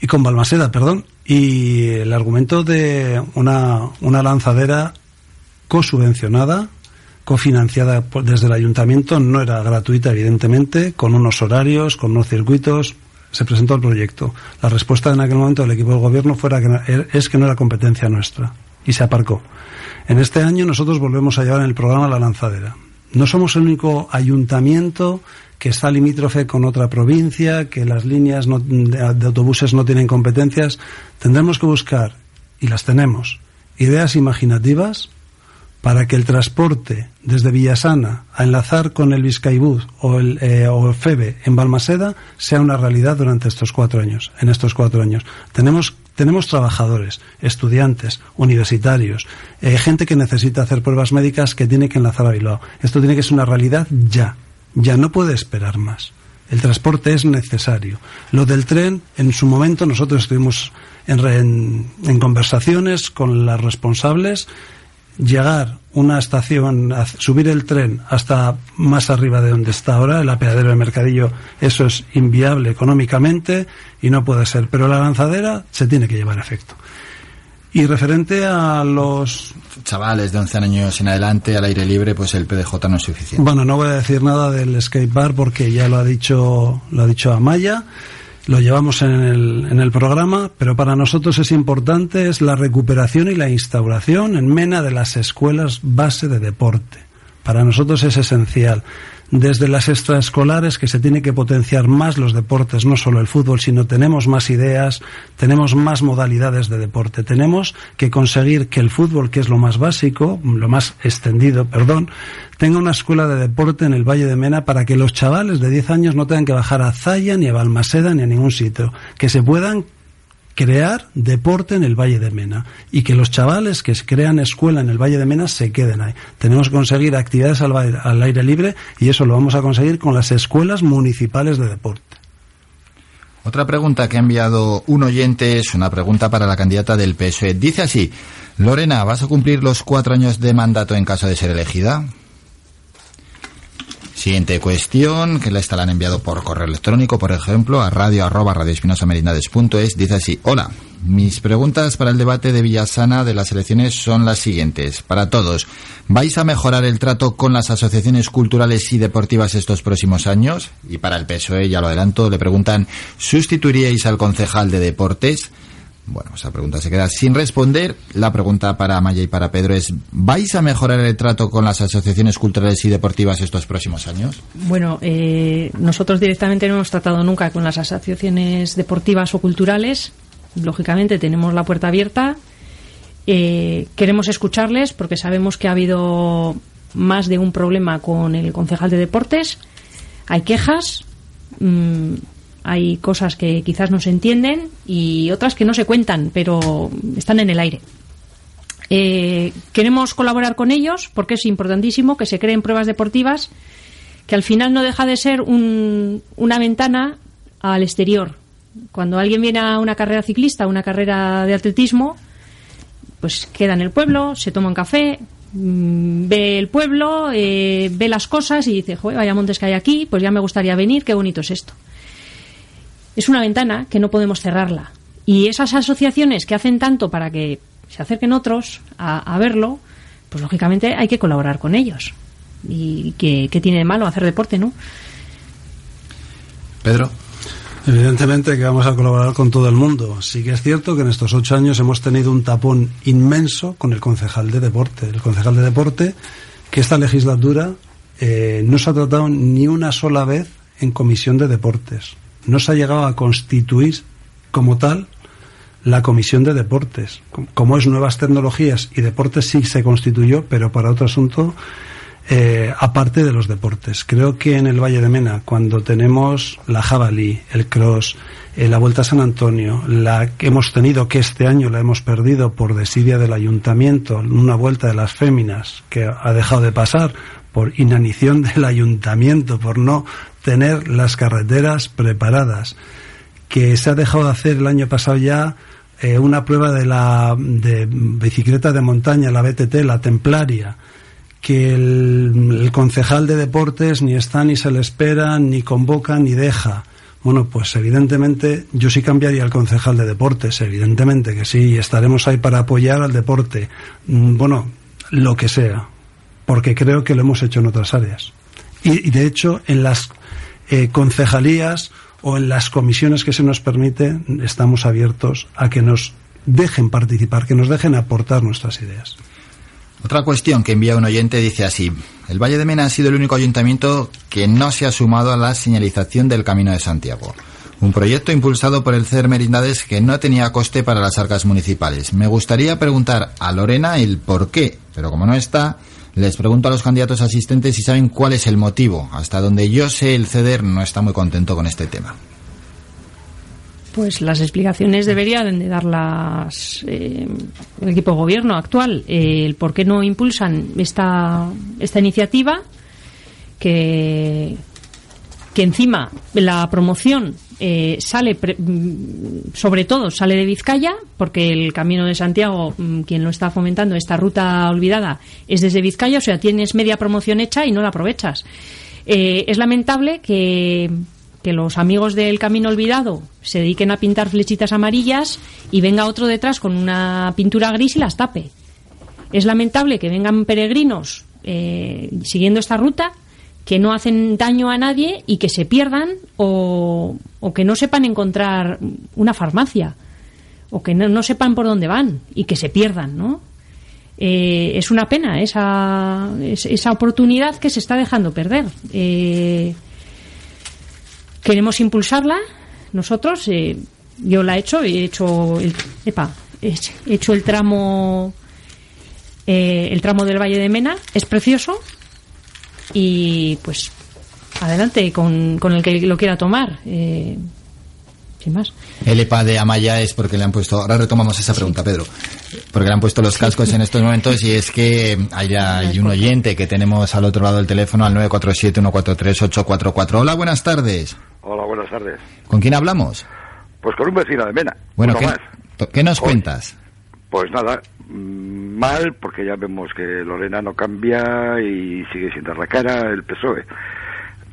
S5: y con Balmaseda, perdón. Y el argumento de una, una lanzadera cosubvencionada, cofinanciada desde el ayuntamiento, no era gratuita, evidentemente, con unos horarios, con unos circuitos. Se presentó el proyecto. La respuesta en aquel momento del equipo del gobierno fuera que es que no era competencia nuestra y se aparcó. En este año nosotros volvemos a llevar en el programa la lanzadera. No somos el único ayuntamiento que está limítrofe con otra provincia, que las líneas de, autobuses no tienen competencias. Tendremos que buscar, y las tenemos, ideas imaginativas para que el transporte desde Villasana a enlazar con el Vizcaibus o el, eh, o el FEBE en Balmaseda sea una realidad durante estos cuatro años, en estos cuatro años. Tenemos, tenemos trabajadores, estudiantes, universitarios, eh, gente que necesita hacer pruebas médicas que tiene que enlazar a Bilbao. Esto tiene que ser una realidad ya, ya no puede esperar más. El transporte es necesario. Lo del tren, en su momento nosotros estuvimos en, en conversaciones con las responsables llegar una estación, subir el tren hasta más arriba de donde está ahora, el apeadero de Mercadillo, eso es inviable económicamente y no puede ser. Pero la lanzadera se tiene que llevar a efecto. Y referente a los
S3: chavales de 11 años en adelante al aire libre, pues el PDJ no es suficiente.
S5: Bueno, no voy a decir nada del skate bar porque ya lo ha dicho lo ha dicho Amaya lo llevamos en el, en el programa, pero para nosotros es importante es la recuperación y la instauración en MENA de las escuelas base de deporte. Para nosotros es esencial desde las extraescolares que se tiene que potenciar más los deportes, no solo el fútbol, sino tenemos más ideas, tenemos más modalidades de deporte. Tenemos que conseguir que el fútbol, que es lo más básico, lo más extendido, perdón, tenga una escuela de deporte en el Valle de Mena para que los chavales de 10 años no tengan que bajar a Zaya, ni a Balmaseda, ni a ningún sitio, que se puedan crear deporte en el Valle de Mena y que los chavales que crean escuela en el Valle de Mena se queden ahí. Tenemos que conseguir actividades al, aire libre y eso lo vamos a conseguir con las escuelas municipales de deporte.
S3: Otra pregunta que ha enviado un oyente es una pregunta para la candidata del PSOE. Dice así, Lorena, ¿vas a cumplir los cuatro años de mandato en caso de ser elegida? Siguiente cuestión, que esta la enviado por correo electrónico, por ejemplo, a radio arroba Dice así, hola, mis preguntas para el debate de Villasana de las elecciones son las siguientes. Para todos, ¿vais a mejorar el trato con las asociaciones culturales y deportivas estos próximos años? Y para el PSOE, ya lo adelanto, le preguntan, ¿sustituiríais al concejal de deportes? Bueno, esa pregunta se queda sin responder. La pregunta para Maya y para Pedro es, ¿vais a mejorar el trato con las asociaciones culturales y deportivas estos próximos años?
S4: Bueno, eh, nosotros directamente no hemos tratado nunca con las asociaciones deportivas o culturales. Lógicamente tenemos la puerta abierta. Eh, queremos escucharles porque sabemos que ha habido más de un problema con el concejal de deportes. Hay quejas. Mm, hay cosas que quizás no se entienden y otras que no se cuentan, pero están en el aire. Eh, queremos colaborar con ellos porque es importantísimo que se creen pruebas deportivas que al final no deja de ser una ventana al exterior. Cuando alguien viene a una carrera ciclista, una carrera de atletismo, pues queda en el pueblo, se toma un café, mm, ve el pueblo, eh, ve las cosas y dice, Joder, vaya montes que hay aquí, pues ya me gustaría venir, qué bonito es esto es una ventana que no podemos cerrarla. Y esas asociaciones que hacen tanto para que se acerquen otros a, verlo, pues lógicamente hay que colaborar con ellos. ¿Y qué, tiene de malo hacer deporte, no?
S3: Pedro.
S5: Evidentemente que vamos a colaborar con todo el mundo. Sí que es cierto que en estos ocho años hemos tenido un tapón inmenso con el concejal de deporte. El concejal de deporte que esta legislatura eh, no se ha tratado ni una sola vez en comisión de deportes no se ha llegado a constituir como tal la Comisión de Deportes. Como es Nuevas Tecnologías y Deportes sí se constituyó, pero para otro asunto eh, aparte de los deportes. Creo que en el Valle de Mena, cuando tenemos la jabalí, el cross, eh, la Vuelta a San Antonio, la que hemos tenido, que este año la hemos perdido por desidia del ayuntamiento, una vuelta de las féminas que ha dejado de pasar por inanición del ayuntamiento, por no tener las carreteras preparadas, que se ha dejado de hacer el año pasado ya eh, una prueba de la de bicicleta de montaña, la BTT, la Templaria, que el, concejal de deportes ni está ni se le espera, ni convoca ni deja. Bueno, pues evidentemente yo sí cambiaría al concejal de deportes, evidentemente que sí, estaremos ahí para apoyar al deporte. Mm, Bueno, lo que sea, porque creo que lo hemos hecho en otras áreas. Y, de hecho, en las eh, concejalías o en las comisiones que se nos permite, estamos abiertos a que nos dejen participar, que nos dejen aportar nuestras ideas.
S3: Otra cuestión que envía un oyente dice así. El Valle de Mena ha sido el único ayuntamiento que no se ha sumado a la señalización del Camino de Santiago. Un proyecto impulsado por el CER Merindades que no tenía coste para las arcas municipales. Me gustaría preguntar a Lorena el por qué, pero como no está, les pregunto a los candidatos asistentes si saben cuál es el motivo. Hasta donde yo sé, el CEDER no está muy contento con este tema.
S4: Pues las explicaciones deberían de darlas eh, el equipo de gobierno actual. Eh, el por qué no impulsan esta, esta iniciativa, que, que encima la promoción eh, sale, pre- mm, sobre todo sale de Vizcaya, porque el Camino de Santiago, mm, quien lo está fomentando, esta ruta olvidada, es desde Vizcaya, o sea, tienes media promoción hecha y no la aprovechas. Eh, es lamentable que, que los amigos del Camino Olvidado se dediquen a pintar flechitas amarillas y venga otro detrás con una pintura gris y las tape. Es lamentable que vengan peregrinos eh, siguiendo esta ruta que no hacen daño a nadie y que se pierdan o, o que no sepan encontrar una farmacia o que no, no sepan por dónde van y que se pierdan, ¿no? Eh, es una pena esa, es- esa oportunidad que se está dejando perder. Eh, queremos impulsarla nosotros. eh, yo la he hecho, he hecho el, epa, he hecho el tramo eh, el tramo del Valle de Mena, es precioso y pues adelante con, con el que lo quiera tomar. eh, sin más.
S3: El EPA de Amaya es porque le han puesto. Ahora retomamos esa pregunta, Pedro. Porque le han puesto los cascos en estos momentos y es que hay, hay un oyente que tenemos al otro lado del teléfono al 947-143-844. Hola, buenas tardes.
S10: Hola, buenas tardes.
S3: ¿Con quién hablamos?
S10: Pues con un vecino de Mena.
S3: Bueno, ¿qué,
S10: más.
S3: ¿qué nos cuentas?
S10: Pues nada, mal, porque ya vemos que Lorena no cambia y sigue sin dar la cara el PSOE.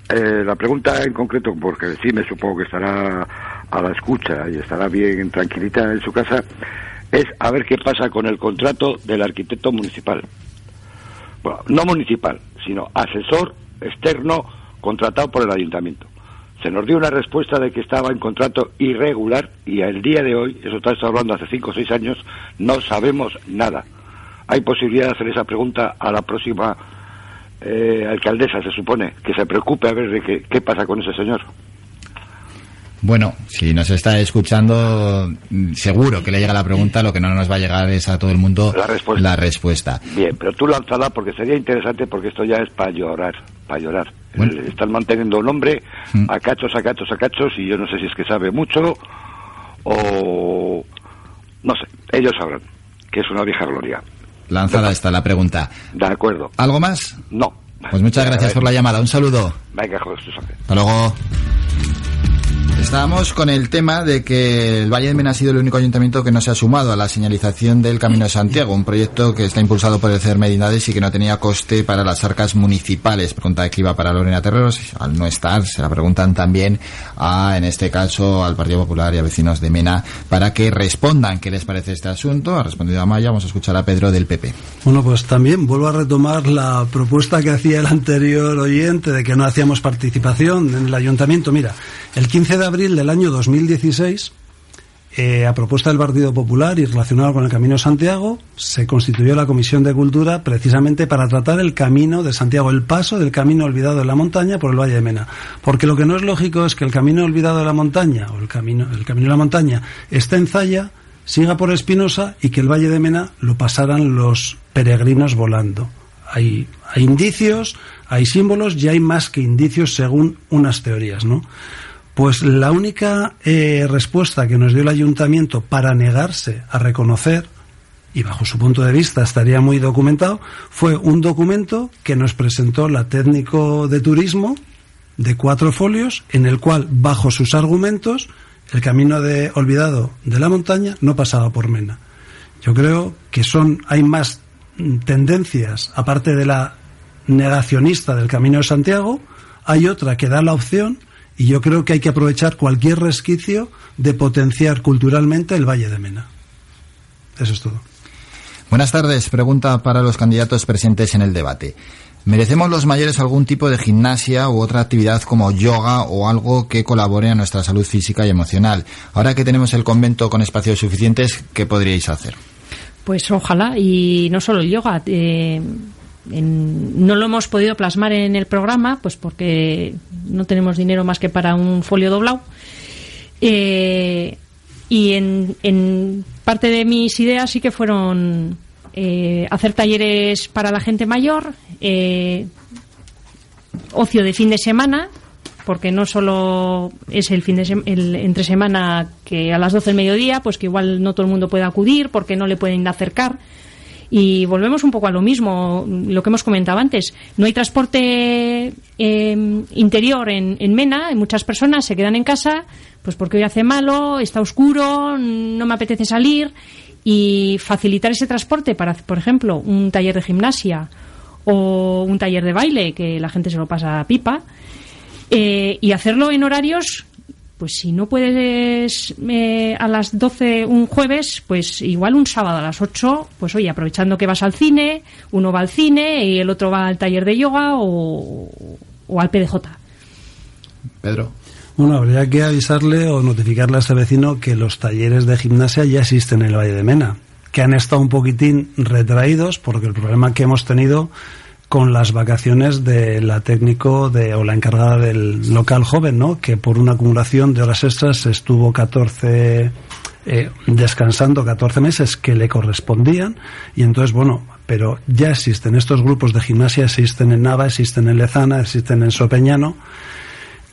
S10: Eh, la pregunta en concreto, porque sí me supongo que estará a la escucha y estará bien tranquilita en su casa, es a ver qué pasa con el contrato del arquitecto municipal. Bueno, no municipal, sino asesor externo contratado por el ayuntamiento. Se nos dio una respuesta de que estaba en contrato irregular y al día de hoy, eso está hablando hace cinco o seis años, no sabemos nada. Hay posibilidad de hacer esa pregunta a la próxima eh, alcaldesa, se supone, que se preocupe a ver de qué, qué pasa con ese señor.
S3: Bueno, si nos está escuchando, mm, seguro que le llega la pregunta. Lo que no nos va a llegar es a todo el mundo
S10: La respuesta.
S3: la respuesta.
S10: Bien, pero tú lánzala porque sería interesante porque esto ya es para llorar, para llorar. Eh, Están manteniendo un hombre
S3: Mm.
S10: a cachos, a cachos, a cachos y yo no sé si es que sabe mucho o... no sé, ellos sabrán que es una vieja gloria.
S3: Lanzada está la pregunta.
S10: De acuerdo.
S3: ¿Algo más?
S10: No.
S3: Pues muchas gracias por la llamada. Un saludo.
S10: Venga, Ángel.
S3: Hasta luego. Estábamos con el tema de que el Valle de Mena ha sido el único ayuntamiento que no se ha sumado a la señalización del Camino de Santiago, un proyecto que está impulsado por el CER Medindades y que no tenía coste para las arcas municipales. Pregunta que iba para Lorena Terreros. Al no estar, se la preguntan también a, en este caso, al Partido Popular y a vecinos de Mena para que respondan qué les parece este asunto. Ha respondido Amaya. Vamos a escuchar a Pedro del PP.
S5: Bueno, pues también vuelvo a retomar la propuesta que hacía el anterior oyente de que no hacíamos participación en el ayuntamiento. Mira, el 15 de del año 2016, eh, a propuesta del Partido Popular y relacionado con el Camino de Santiago, se constituyó la Comisión de Cultura precisamente para tratar el Camino de Santiago, el paso del Camino olvidado de la montaña por el Valle de Mena. Porque lo que no es lógico es que el Camino olvidado de la montaña, o el Camino, el camino de la montaña, esté en Zaya, siga por Espinosa y que el Valle de Mena lo pasaran los peregrinos volando. Hay, hay indicios, hay símbolos y hay más que indicios según unas teorías, ¿no? Pues la única eh, respuesta que nos dio el ayuntamiento para negarse a reconocer y bajo su punto de vista estaría muy documentado, fue un documento que nos presentó la técnico de turismo de cuatro folios en el cual, bajo sus argumentos, el camino de olvidado de la montaña no pasaba por Mena. Yo creo que son hay más tendencias aparte de la negacionista del Camino de Santiago, hay otra que da la opción y yo creo que hay que aprovechar cualquier resquicio de potenciar culturalmente el Valle de Mena. Eso es todo.
S3: Buenas tardes. Pregunta para los candidatos presentes en el debate. ¿Merecemos los mayores algún tipo de gimnasia u otra actividad como yoga o algo que colabore a nuestra salud física y emocional? Ahora que tenemos el convento con espacios suficientes, ¿qué podríais hacer?
S4: Pues ojalá, y no solo el yoga. Eh, no lo hemos podido plasmar en el programa, pues porque no tenemos dinero más que para un folio doblado. Eh, y en, parte de mis ideas sí que fueron eh, hacer talleres para la gente mayor, eh, ocio de fin de semana, porque no solo es el fin de el entre semana que a las 12 del mediodía, pues que igual no todo el mundo puede acudir porque no le pueden acercar. Y volvemos un poco a lo mismo, lo que hemos comentado antes. No hay transporte em, interior en, en Mena, muchas personas se quedan en casa, pues porque hoy hace malo, está oscuro, no me apetece salir y facilitar ese transporte para, por ejemplo, un taller de gimnasia o un taller de baile, que la gente se lo pasa a pipa, eh, y hacerlo en horarios, pues si no puedes eh, a las 12 un jueves, pues igual un sábado a las 8, pues oye, aprovechando que vas al cine, uno va al cine y el otro va al taller de yoga o, o al PDJ.
S3: Pedro.
S5: Bueno, habría que avisarle o notificarle a ese vecino que los talleres de gimnasia ya existen en el Valle de Mena, que han estado un poquitín retraídos porque el problema que hemos tenido con las vacaciones de la técnico de, o la encargada del local joven, ¿no? que por una acumulación de horas extras estuvo 14 eh, descansando 14 meses que le correspondían y entonces, bueno, pero ya existen estos grupos de gimnasia, existen en Nava, existen en Lezana, existen en Sopeñano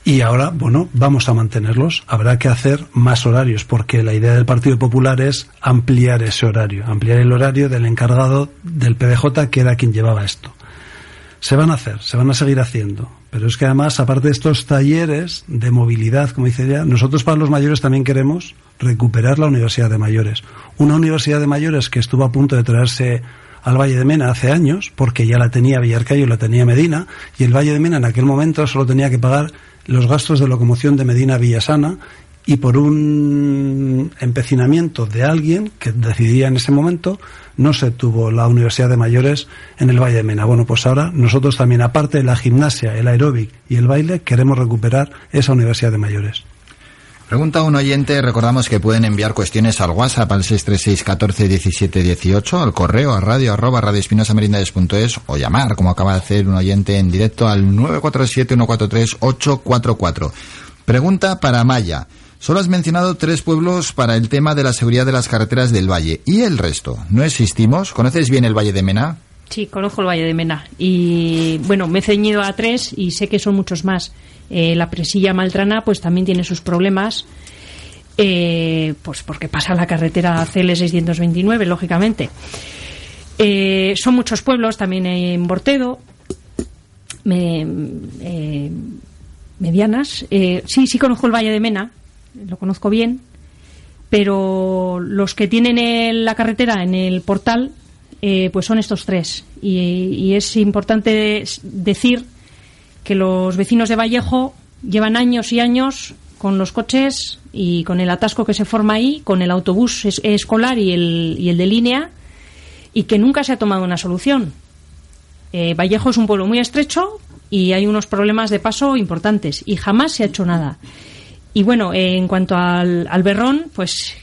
S5: y ahora, bueno, vamos a mantenerlos. Habrá que hacer más horarios porque la idea del Partido Popular es ampliar ese horario, ampliar el horario del encargado del PDJ que era quien llevaba esto. Se van a hacer, se van a seguir haciendo. Pero es que además, aparte de estos talleres de movilidad, como dice ya, nosotros para los mayores también queremos recuperar la Universidad de Mayores. Una Universidad de Mayores que estuvo a punto de traerse al Valle de Mena hace años, porque ya la tenía Villarcayo y la tenía Medina, y el Valle de Mena en aquel momento solo tenía que pagar los gastos de locomoción de Medina Villasana y por un empecinamiento de alguien que decidía en ese momento, no se tuvo la Universidad de Mayores en el Valle de Mena. Bueno, pues ahora nosotros también, aparte de la gimnasia, el aeróbic y el baile, queremos recuperar esa Universidad de Mayores.
S3: Pregunta un oyente, recordamos que pueden enviar cuestiones al WhatsApp al 636 14 17 18, al correo a radio arroba radioespinosamerindades.es o llamar, como acaba de hacer un oyente en directo, al 947 143 844. Pregunta para Maya. Solo has mencionado tres pueblos para el tema de la seguridad de las carreteras del valle. ¿Y el resto? ¿No existimos? ¿Conoces bien el Valle de Mena?
S4: Sí, conozco el Valle de Mena. Y bueno, me he ceñido a tres y sé que son muchos más. Eh, la presilla maltrana pues también tiene sus problemas. Eh, pues porque pasa la carretera CL629, lógicamente. Eh, son muchos pueblos, también en Bortedo, medianas. sí, sí conozco el Valle de Mena, lo conozco bien, pero los que tienen la carretera en el portal, eh, pues son estos tres. Y, es importante decir que los vecinos de Vallejo llevan años y años con los coches y con el atasco que se forma ahí, con el autobús escolar y el, y el de línea, y que nunca se ha tomado una solución. Eh, Vallejo es un pueblo muy estrecho y hay unos problemas de paso importantes y jamás se ha hecho nada. Y bueno, en cuanto al, al Berrón, pues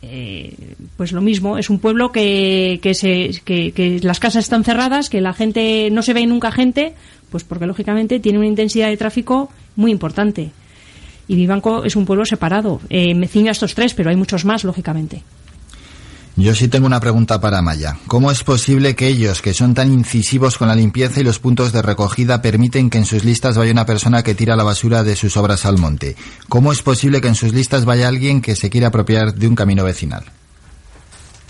S4: eh, pues lo mismo, es un pueblo que, que, se, que, las casas están cerradas, que la gente no se ve nunca gente, pues porque lógicamente tiene una intensidad de tráfico muy importante. Y Vivanco es un pueblo separado. Eh, me ciño a estos tres, pero hay muchos más, lógicamente.
S3: Yo sí tengo una pregunta para Maya. ¿Cómo es posible que ellos, que son tan incisivos con la limpieza y los puntos de recogida, permiten que en sus listas vaya una persona que tira la basura de sus obras al monte? ¿Cómo es posible que en sus listas vaya alguien que se quiera apropiar de un camino vecinal?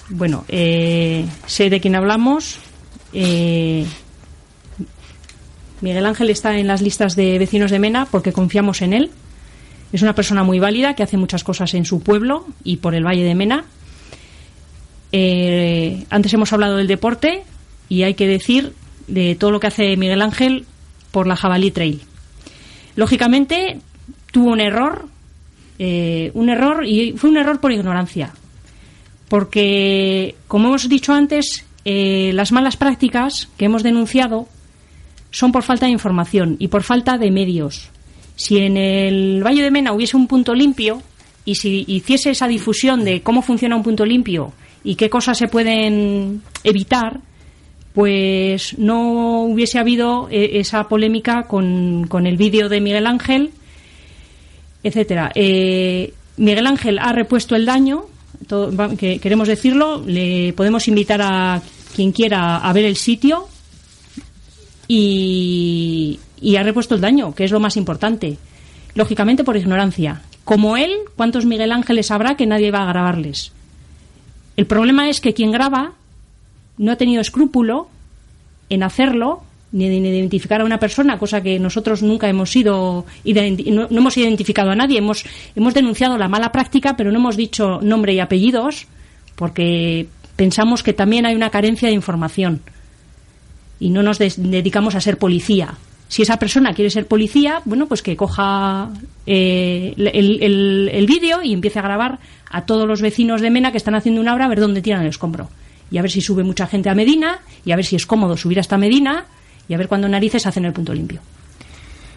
S4: Bueno, eh, sé de quién hablamos. Eh, Miguel Ángel está en las listas de vecinos de Mena porque confiamos en él. Es una persona muy válida que hace muchas cosas en su pueblo y por el Valle de Mena. Eh, antes hemos hablado del deporte y hay que decir de todo lo que hace Miguel Ángel por la Jabalí Trail. Lógicamente tuvo un error, eh, un error y fue un error por ignorancia, porque como hemos dicho antes, eh, las malas prácticas que hemos denunciado son por falta de información y por falta de medios. Si en el Valle de Mena hubiese un punto limpio y si hiciese esa difusión de cómo funciona un punto limpio y qué cosas se pueden evitar, pues no hubiese habido eh, esa polémica con, con el vídeo de Miguel Ángel, etcétera. Eh, Miguel Ángel ha repuesto el daño, que queremos decirlo, le podemos invitar a quien quiera a ver el sitio y, y ha repuesto el daño, que es lo más importante. Lógicamente por ignorancia. Como él, ¿cuántos Miguel Ángeles habrá que nadie va a grabarles? El problema es que quien graba no ha tenido escrúpulo en hacerlo ni en identificar a una persona, cosa que nosotros nunca hemos sido, no, no, hemos identificado a nadie, hemos, hemos denunciado la mala práctica, pero no hemos dicho nombre y apellidos, porque pensamos que también hay una carencia de información y no nos dedicamos a ser policía. Si esa persona quiere ser policía, bueno, pues que coja eh, el, el, el vídeo y empiece a grabar a todos los vecinos de Mena que están haciendo una obra a ver dónde tiran el escombro. Y a ver si sube mucha gente a Medina, y a ver si es cómodo subir hasta Medina, y a ver cuándo narices hacen el punto limpio.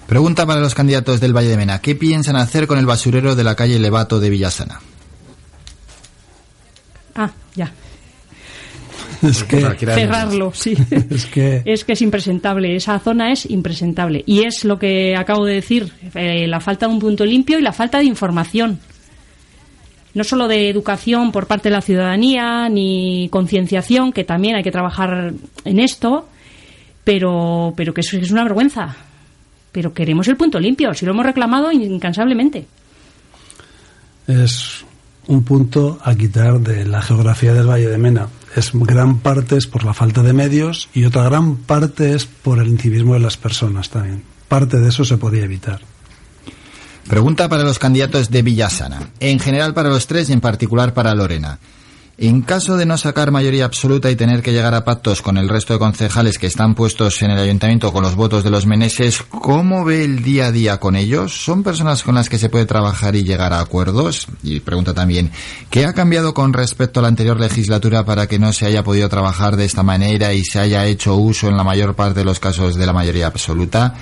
S3: Pregunta para los candidatos del Valle de Mena. ¿Qué piensan hacer con el basurero de la calle Levato de Villasana?
S4: Ah, ya.
S5: Es que
S4: cerrarlo, sí.
S5: Es que
S4: es que es impresentable. Esa zona es impresentable. Y es lo que acabo de decir: eh, la falta de un punto limpio y la falta de información. No solo de educación por parte de la ciudadanía, ni concienciación, que también hay que trabajar en esto, pero, pero que eso es una vergüenza. Pero queremos el punto limpio, si lo hemos reclamado incansablemente.
S5: es un punto a quitar de la geografía del Valle de Mena. Es gran parte es por la falta de medios y otra gran parte es por el incivismo de las personas también. Parte de eso se podía evitar.
S3: Pregunta para los candidatos de Villasana. En general para los tres y en particular para Lorena. En caso de no sacar mayoría absoluta y tener que llegar a pactos con el resto de concejales que están puestos en el ayuntamiento con los votos de los meneses, ¿cómo ve el día a día con ellos? ¿Son personas con las que se puede trabajar y llegar a acuerdos? Y pregunta también, ¿qué ha cambiado con respecto a la anterior legislatura para que no se haya podido trabajar de esta manera y se haya hecho uso en la mayor parte de los casos de la mayoría absoluta?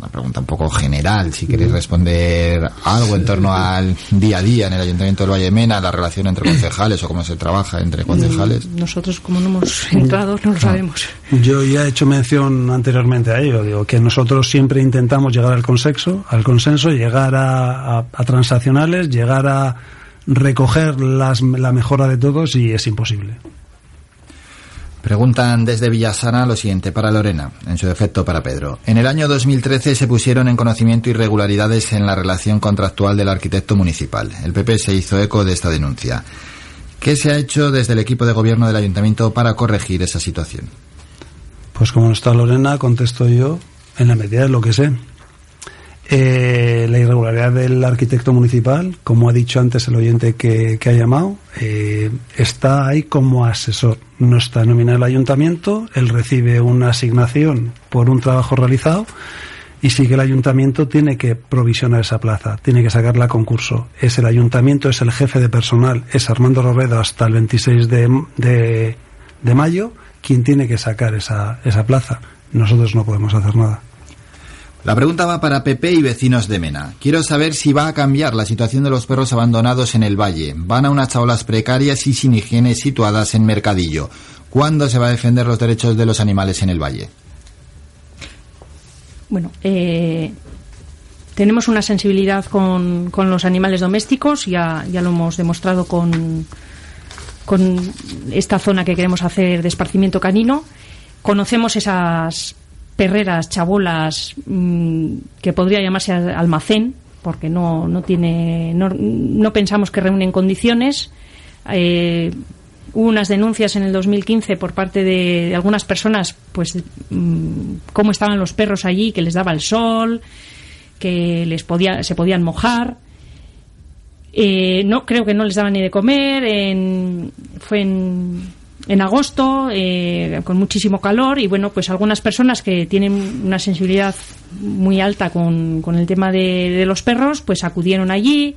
S3: Una pregunta un poco general, si queréis responder algo en torno al día a día en el Ayuntamiento del Valle de Mena, la relación entre concejales o cómo se trabaja entre concejales.
S4: Nosotros, como no hemos entrado, no lo sabemos.
S5: Yo ya he hecho mención anteriormente a ello, digo que nosotros siempre intentamos llegar al consenso, al consenso, llegar a, a, a transaccionales, llegar a recoger las, la mejora de todos y es imposible.
S3: Preguntan desde Villasana lo siguiente para Lorena, en su defecto para Pedro. En el año 2013 se pusieron en conocimiento irregularidades en la relación contractual del arquitecto municipal. El PP se hizo eco de esta denuncia. ¿Qué se ha hecho desde el equipo de gobierno del ayuntamiento para corregir esa situación?
S5: Pues como no está Lorena, contesto yo en la medida de lo que sé. Eh, la irregularidad del arquitecto municipal, como ha dicho antes el oyente que, ha llamado, eh, está ahí como asesor. No está nominado el ayuntamiento, él recibe una asignación por un trabajo realizado y sí que el ayuntamiento tiene que provisionar esa plaza, tiene que sacarla a concurso. Es el ayuntamiento, es el jefe de personal, es Armando Robredo hasta el 26 de, de, de mayo quien tiene que sacar esa, esa plaza. Nosotros no podemos hacer nada.
S3: La pregunta va para Pepe y vecinos de Mena. Quiero saber si va a cambiar la situación de los perros abandonados en el valle. Van a unas chaulas precarias y sin higiene situadas en Mercadillo. ¿Cuándo se va a defender los derechos de los animales en el valle?
S4: Bueno, eh, tenemos una sensibilidad con, con los animales domésticos, ya, ya lo hemos demostrado con, con esta zona que queremos hacer de esparcimiento canino. Conocemos esas perreras, chabolas, mmm, que podría llamarse almacén, porque no, no tiene, no, no pensamos que reúnen condiciones. Eh, hubo unas denuncias en el 2015 por parte de, algunas personas, pues, mm, cómo estaban los perros allí, que les daba el sol, que les podía, se podían mojar. Eh, no creo que no les daban ni de comer. En, fue en, en agosto, eh, con muchísimo calor, y bueno, pues algunas personas que tienen una sensibilidad muy alta con, con el tema de, los perros, pues acudieron allí.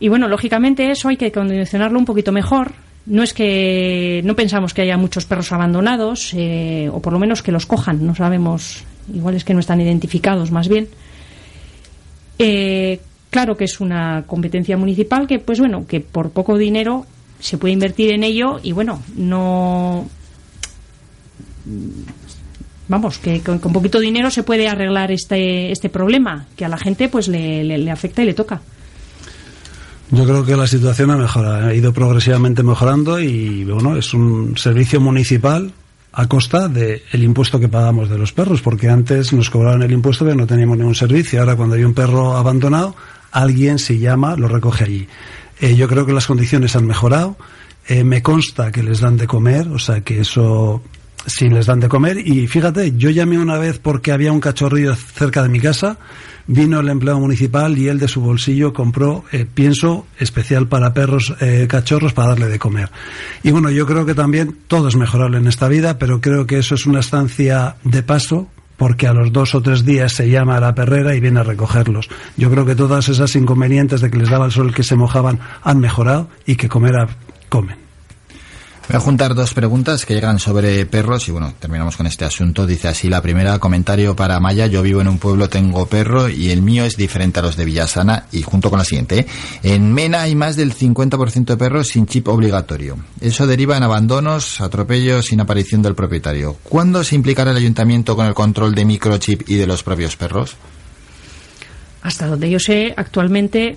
S4: Y bueno, lógicamente eso hay que condicionarlo un poquito mejor. No es que no pensamos que haya muchos perros abandonados, eh, o por lo menos que los cojan, no sabemos, igual es que no están identificados más bien. Eh, claro que es una competencia municipal que, pues bueno, que por poco dinero se puede invertir en ello y bueno, no. Vamos, que con, poquito dinero se puede arreglar este, este problema que a la gente pues le, afecta y le toca.
S5: Yo creo que la situación ha mejorado, ha ido progresivamente mejorando y bueno, es un servicio municipal a costa del impuesto que pagamos de los perros, porque antes nos cobraban el impuesto pero no teníamos ningún servicio. Ahora cuando hay un perro abandonado, alguien se llama, lo recoge allí. Eh, yo creo que las condiciones han mejorado. Eh, me consta que les dan de comer, o sea que eso sí les dan de comer. Y fíjate, yo llamé una vez porque había un cachorrillo cerca de mi casa vino el empleado municipal y él de su bolsillo compró eh, pienso especial para perros cachorros para darle de comer. Y bueno, yo creo que también todo es mejorable en esta vida, pero creo que eso es una estancia de paso porque a los dos o tres días se llama a la perrera y viene a recogerlos. Yo creo que todas esas inconvenientes de que les daba el sol que se mojaban han mejorado y que comer comen.
S3: Voy a juntar dos preguntas que llegan sobre perros y bueno, terminamos con este asunto. Dice así la primera, comentario para Maya, yo vivo en un pueblo, tengo perro y el mío es diferente a los de Villasana y junto con la siguiente, ¿eh? en Mena hay más del 50% de perros sin chip obligatorio. Eso deriva en abandonos, atropellos sin aparición del propietario. ¿Cuándo se implicará el ayuntamiento con el control de microchip y de los propios perros?
S4: Hasta donde yo sé, actualmente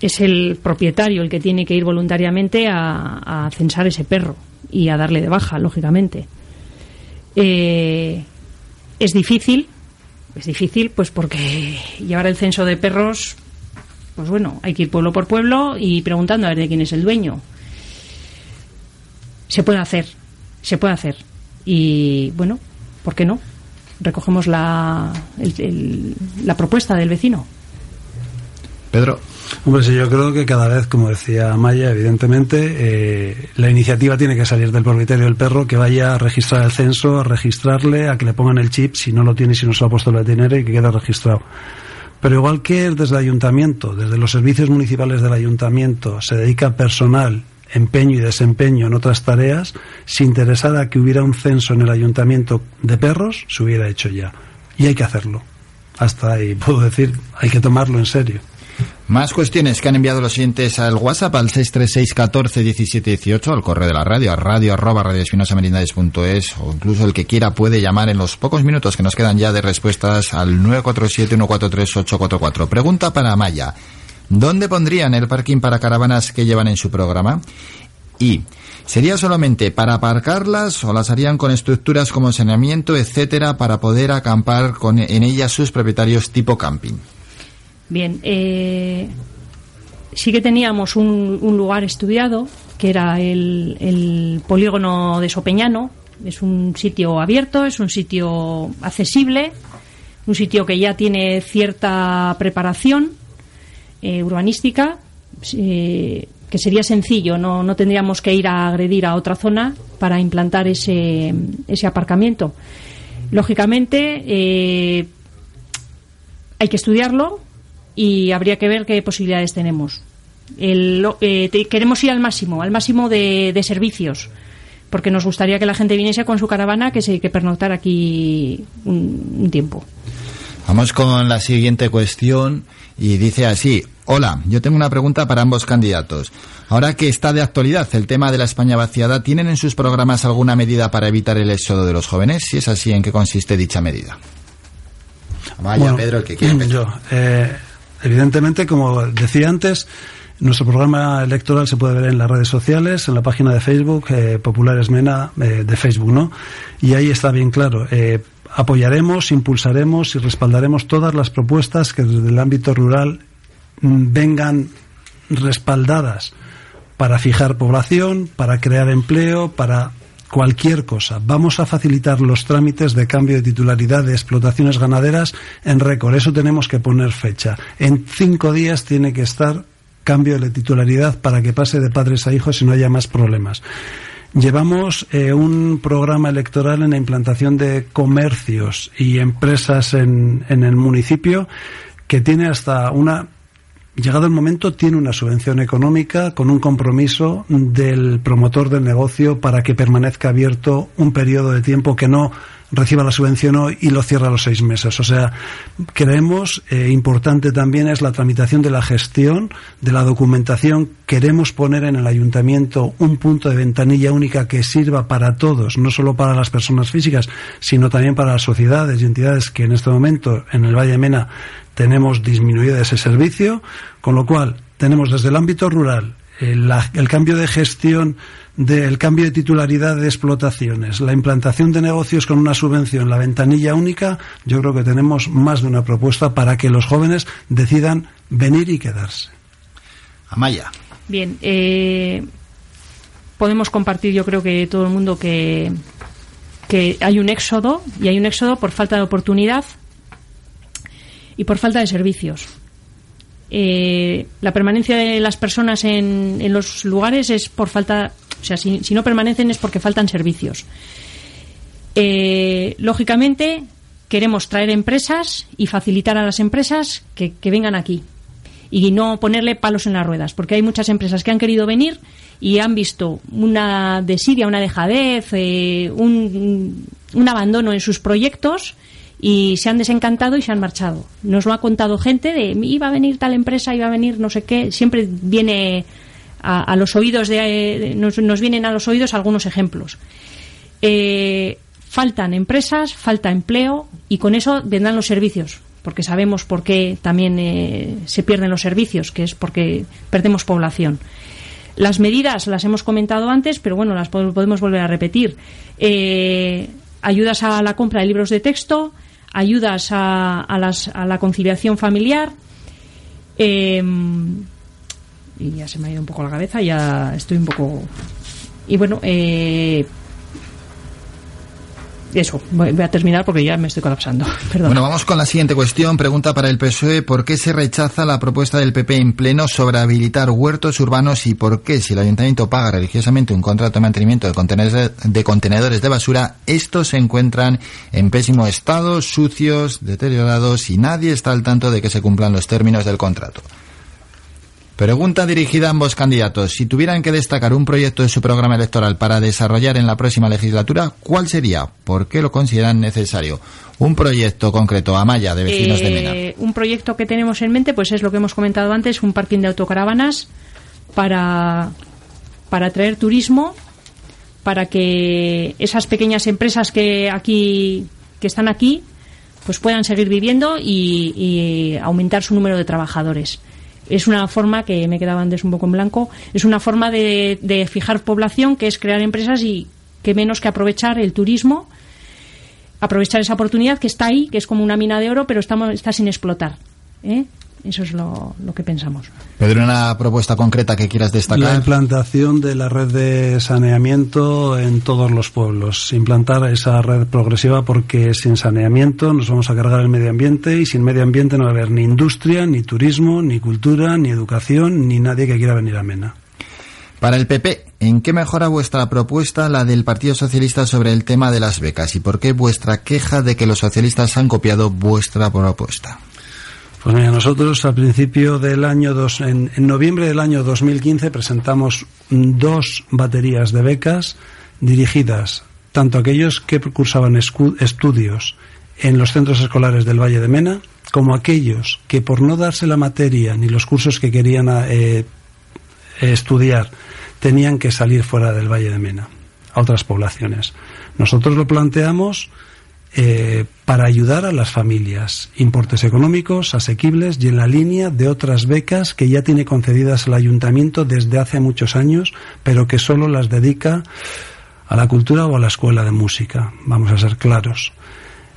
S4: es el propietario el que tiene que ir voluntariamente a, a censar ese perro y a darle de baja, lógicamente. Eh, es difícil, es difícil, pues porque llevar el censo de perros, pues bueno, hay que ir pueblo por pueblo y preguntando a ver de quién es el dueño. Se puede hacer, se puede hacer. Y bueno, ¿por qué no? Recogemos la, el, la propuesta del vecino.
S3: Pedro.
S5: Hombre, sí, yo creo que cada vez, como decía Maya, evidentemente, eh, la iniciativa tiene que salir del propietario del perro, que vaya a registrar el censo, a registrarle, a que le pongan el chip, si no lo tiene, si no se lo ha puesto el veterinario y que quede registrado. Pero igual que desde el ayuntamiento, desde los servicios municipales del ayuntamiento, se dedica personal, empeño y desempeño en otras tareas, si interesara que hubiera un censo en el ayuntamiento de perros, se hubiera hecho ya. Y hay que hacerlo. Hasta ahí puedo decir, hay que tomarlo en serio.
S3: Más cuestiones que han enviado los siguientes al WhatsApp al 636 14 17 18, al correo de la radio, a radio arroba radioespinosamerindades.es o incluso el que quiera puede llamar en los pocos minutos que nos quedan ya de respuestas al 947 143 844. Pregunta para Amaya. ¿Dónde pondrían el parking para caravanas que llevan en su programa? Y ¿Sería solamente para aparcarlas o las harían con estructuras como saneamiento, etcétera, para poder acampar con, en ellas sus propietarios tipo camping?
S4: Bien, eh, sí que teníamos un, un, lugar estudiado, que era el, polígono de Sopeñano. Es un sitio abierto, es un sitio accesible, un sitio que ya tiene cierta preparación eh, urbanística, eh, que sería sencillo, no, no, tendríamos que ir a agredir a otra zona para implantar ese, ese aparcamiento. Lógicamente, eh, hay que estudiarlo, y habría que ver qué posibilidades tenemos. El, eh, te, queremos ir al máximo, al máximo de, de, servicios, porque nos gustaría que la gente viniese con su caravana, que se que pernoctar aquí un, un tiempo.
S3: Vamos con la siguiente cuestión y dice así. Hola, yo tengo una pregunta para ambos candidatos. Ahora que está de actualidad el tema de la España vaciada, ¿tienen en sus programas alguna medida para evitar el éxodo de los jóvenes? Si es así, ¿en qué consiste dicha medida?
S5: Vaya, bueno, Pedro, el que quiere. Yo, eh, Evidentemente, como decía antes, nuestro programa electoral se puede ver en las redes sociales, en la página de Facebook, eh, Populares Mena, eh, de Facebook, ¿no? Y ahí está bien claro. Eh, apoyaremos, impulsaremos y respaldaremos todas las propuestas que desde el ámbito rural mm, vengan respaldadas para fijar población, para crear empleo, para cualquier cosa. Vamos a facilitar los trámites de cambio de titularidad de explotaciones ganaderas en récord. Eso tenemos que poner fecha. En cinco días tiene que estar cambio de titularidad para que pase de padres a hijos y no haya más problemas. Llevamos eh, un programa electoral en la implantación de comercios y empresas en, en el municipio que tiene hasta una llegado el momento, tiene una subvención económica con un compromiso del promotor del negocio para que permanezca abierto un periodo de tiempo que no reciba la subvención hoy y lo cierra a los seis meses. O sea, creemos eh, importante también es la tramitación de la gestión, de la documentación. Queremos poner en el ayuntamiento un punto de ventanilla única que sirva para todos, no solo para las personas físicas, sino también para las sociedades y entidades que en este momento en el Valle de Mena tenemos disminuido ese servicio, con lo cual tenemos desde el ámbito rural el, el cambio de gestión del cambio de titularidad de explotaciones, la implantación de negocios con una subvención, la ventanilla única, yo creo que tenemos más de una propuesta para que los jóvenes decidan venir y quedarse.
S3: Amaya.
S4: Bien, eh, podemos compartir, yo creo que todo el mundo que, que hay un éxodo y hay un éxodo por falta de oportunidad y por falta de servicios. Eh, la permanencia de las personas en, en, los lugares es por falta, o sea, si, si no permanecen es porque faltan servicios. Eh, lógicamente, queremos traer empresas y facilitar a las empresas que, que, vengan aquí y no ponerle palos en las ruedas, porque hay muchas empresas que han querido venir y han visto una desidia, una dejadez, eh, un, un abandono en sus proyectos y se han desencantado y se han marchado. Nos lo ha contado gente de iba a venir tal empresa, iba a venir no sé qué, siempre viene a, los oídos de, nos, nos, vienen a los oídos algunos ejemplos. Eh, faltan empresas, falta empleo y con eso vendrán los servicios, porque sabemos por qué también eh, se pierden los servicios, que es porque perdemos población. Las medidas las hemos comentado antes, pero bueno, las podemos volver a repetir. Eh, ayudas a la compra de libros de texto, ayudas a, la conciliación familiar. Eh, y ya se me ha ido un poco la cabeza, ya estoy un poco. Y bueno, eh, eso, voy a terminar porque ya me estoy colapsando.
S3: Bueno, vamos con la siguiente cuestión. Pregunta para el PSOE: ¿por qué se rechaza la propuesta del PP en pleno sobre habilitar huertos urbanos y por qué, si el ayuntamiento paga religiosamente un contrato de mantenimiento de contenedores de, contenedores de basura, estos se encuentran en pésimo estado, sucios, deteriorados y nadie está al tanto de que se cumplan los términos del contrato? Pregunta dirigida a ambos candidatos. Si tuvieran que destacar un proyecto de su programa electoral para desarrollar en la próxima legislatura, ¿cuál sería? ¿Por qué lo consideran necesario? Un proyecto concreto, Amaya, de vecinos
S4: eh,
S3: de Mena.
S4: Un proyecto que tenemos en mente, pues es lo que hemos comentado antes, un parking de autocaravanas para, para atraer turismo, para que esas pequeñas empresas que aquí que están aquí pues puedan seguir viviendo y, y aumentar su número de trabajadores es una forma que me quedaba antes un poco en blanco, es una forma de, de, fijar población que es crear empresas y que menos que aprovechar el turismo, aprovechar esa oportunidad que está ahí, que es como una mina de oro, pero estamos, está sin explotar. ¿eh? Eso es lo, lo, que pensamos.
S3: Pedro, una propuesta concreta que quieras destacar.
S5: La implantación de la red de saneamiento en todos los pueblos. Implantar esa red progresiva porque sin saneamiento nos vamos a cargar el medio ambiente y sin medio ambiente no va a haber ni industria, ni turismo, ni cultura, ni educación, ni nadie que quiera venir a Mena.
S3: Para el PP, ¿en qué mejora vuestra propuesta la del Partido Socialista sobre el tema de las becas? ¿Y por qué vuestra queja de que los socialistas han copiado vuestra propuesta?
S5: Pues mira, nosotros al principio del año, dos, en, noviembre del año 2015 presentamos dos baterías de becas dirigidas tanto a aquellos que cursaban estudios en los centros escolares del Valle de Mena como aquellos que por no darse la materia ni los cursos que querían eh, estudiar tenían que salir fuera del Valle de Mena a otras poblaciones. Nosotros lo planteamos eh, para ayudar a las familias. Importes económicos, asequibles y en la línea de otras becas que ya tiene concedidas el ayuntamiento desde hace muchos años, pero que solo las dedica a la cultura o a la escuela de música. Vamos a ser claros.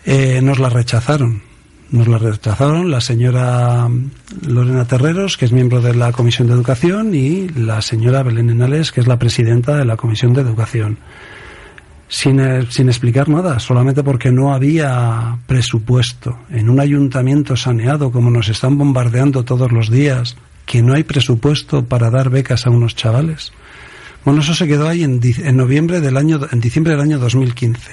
S5: Eh, nos las rechazaron. Nos la rechazaron la señora Lorena Terreros, que es miembro de la Comisión de Educación, y la señora Belén Enales, que es la presidenta de la Comisión de Educación. Sin, eh, sin explicar nada, solamente porque no había presupuesto. En un ayuntamiento saneado, como nos están bombardeando todos los días, que no hay presupuesto para dar becas a unos chavales. Bueno, eso se quedó ahí en, en noviembre del año, en diciembre del año 2015.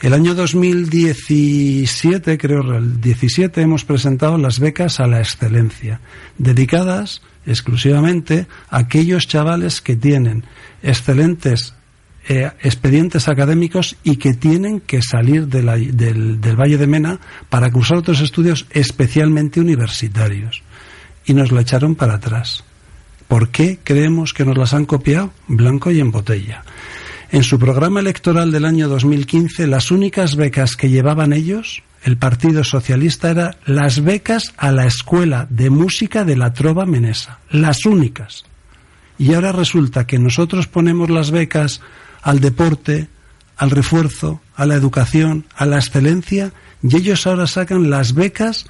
S5: El año 2017, creo, el 17, hemos presentado las becas a la excelencia, dedicadas exclusivamente a aquellos chavales que tienen excelentes eh, expedientes académicos y que tienen que salir del, del Valle de Mena para cursar otros estudios especialmente universitarios. Y nos la echaron para atrás. ¿Por qué creemos que nos las han copiado? Blanco y en botella. En su programa electoral del año 2015, las únicas becas que llevaban ellos, el Partido Socialista, eran las becas a la Escuela de Música de la Trova Menesa. Las únicas. Y ahora resulta que nosotros ponemos las becas al deporte, al refuerzo, a la educación, a la excelencia, y ellos ahora sacan las becas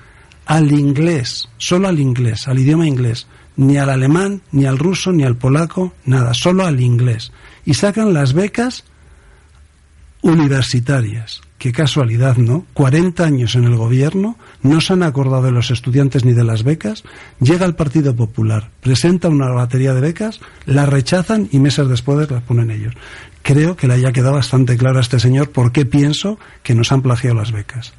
S5: al inglés, solo al inglés, al idioma inglés, ni al alemán, ni al ruso, ni al polaco, nada, solo al inglés y sacan las becas universitarias. Qué casualidad, ¿no? 40 años en el gobierno, no se han acordado de los estudiantes ni de las becas, llega el Partido Popular, presenta una batería de becas, las rechazan y meses después las ponen ellos. Creo que le haya quedado bastante claro a este señor por qué pienso que nos han plagiado las becas.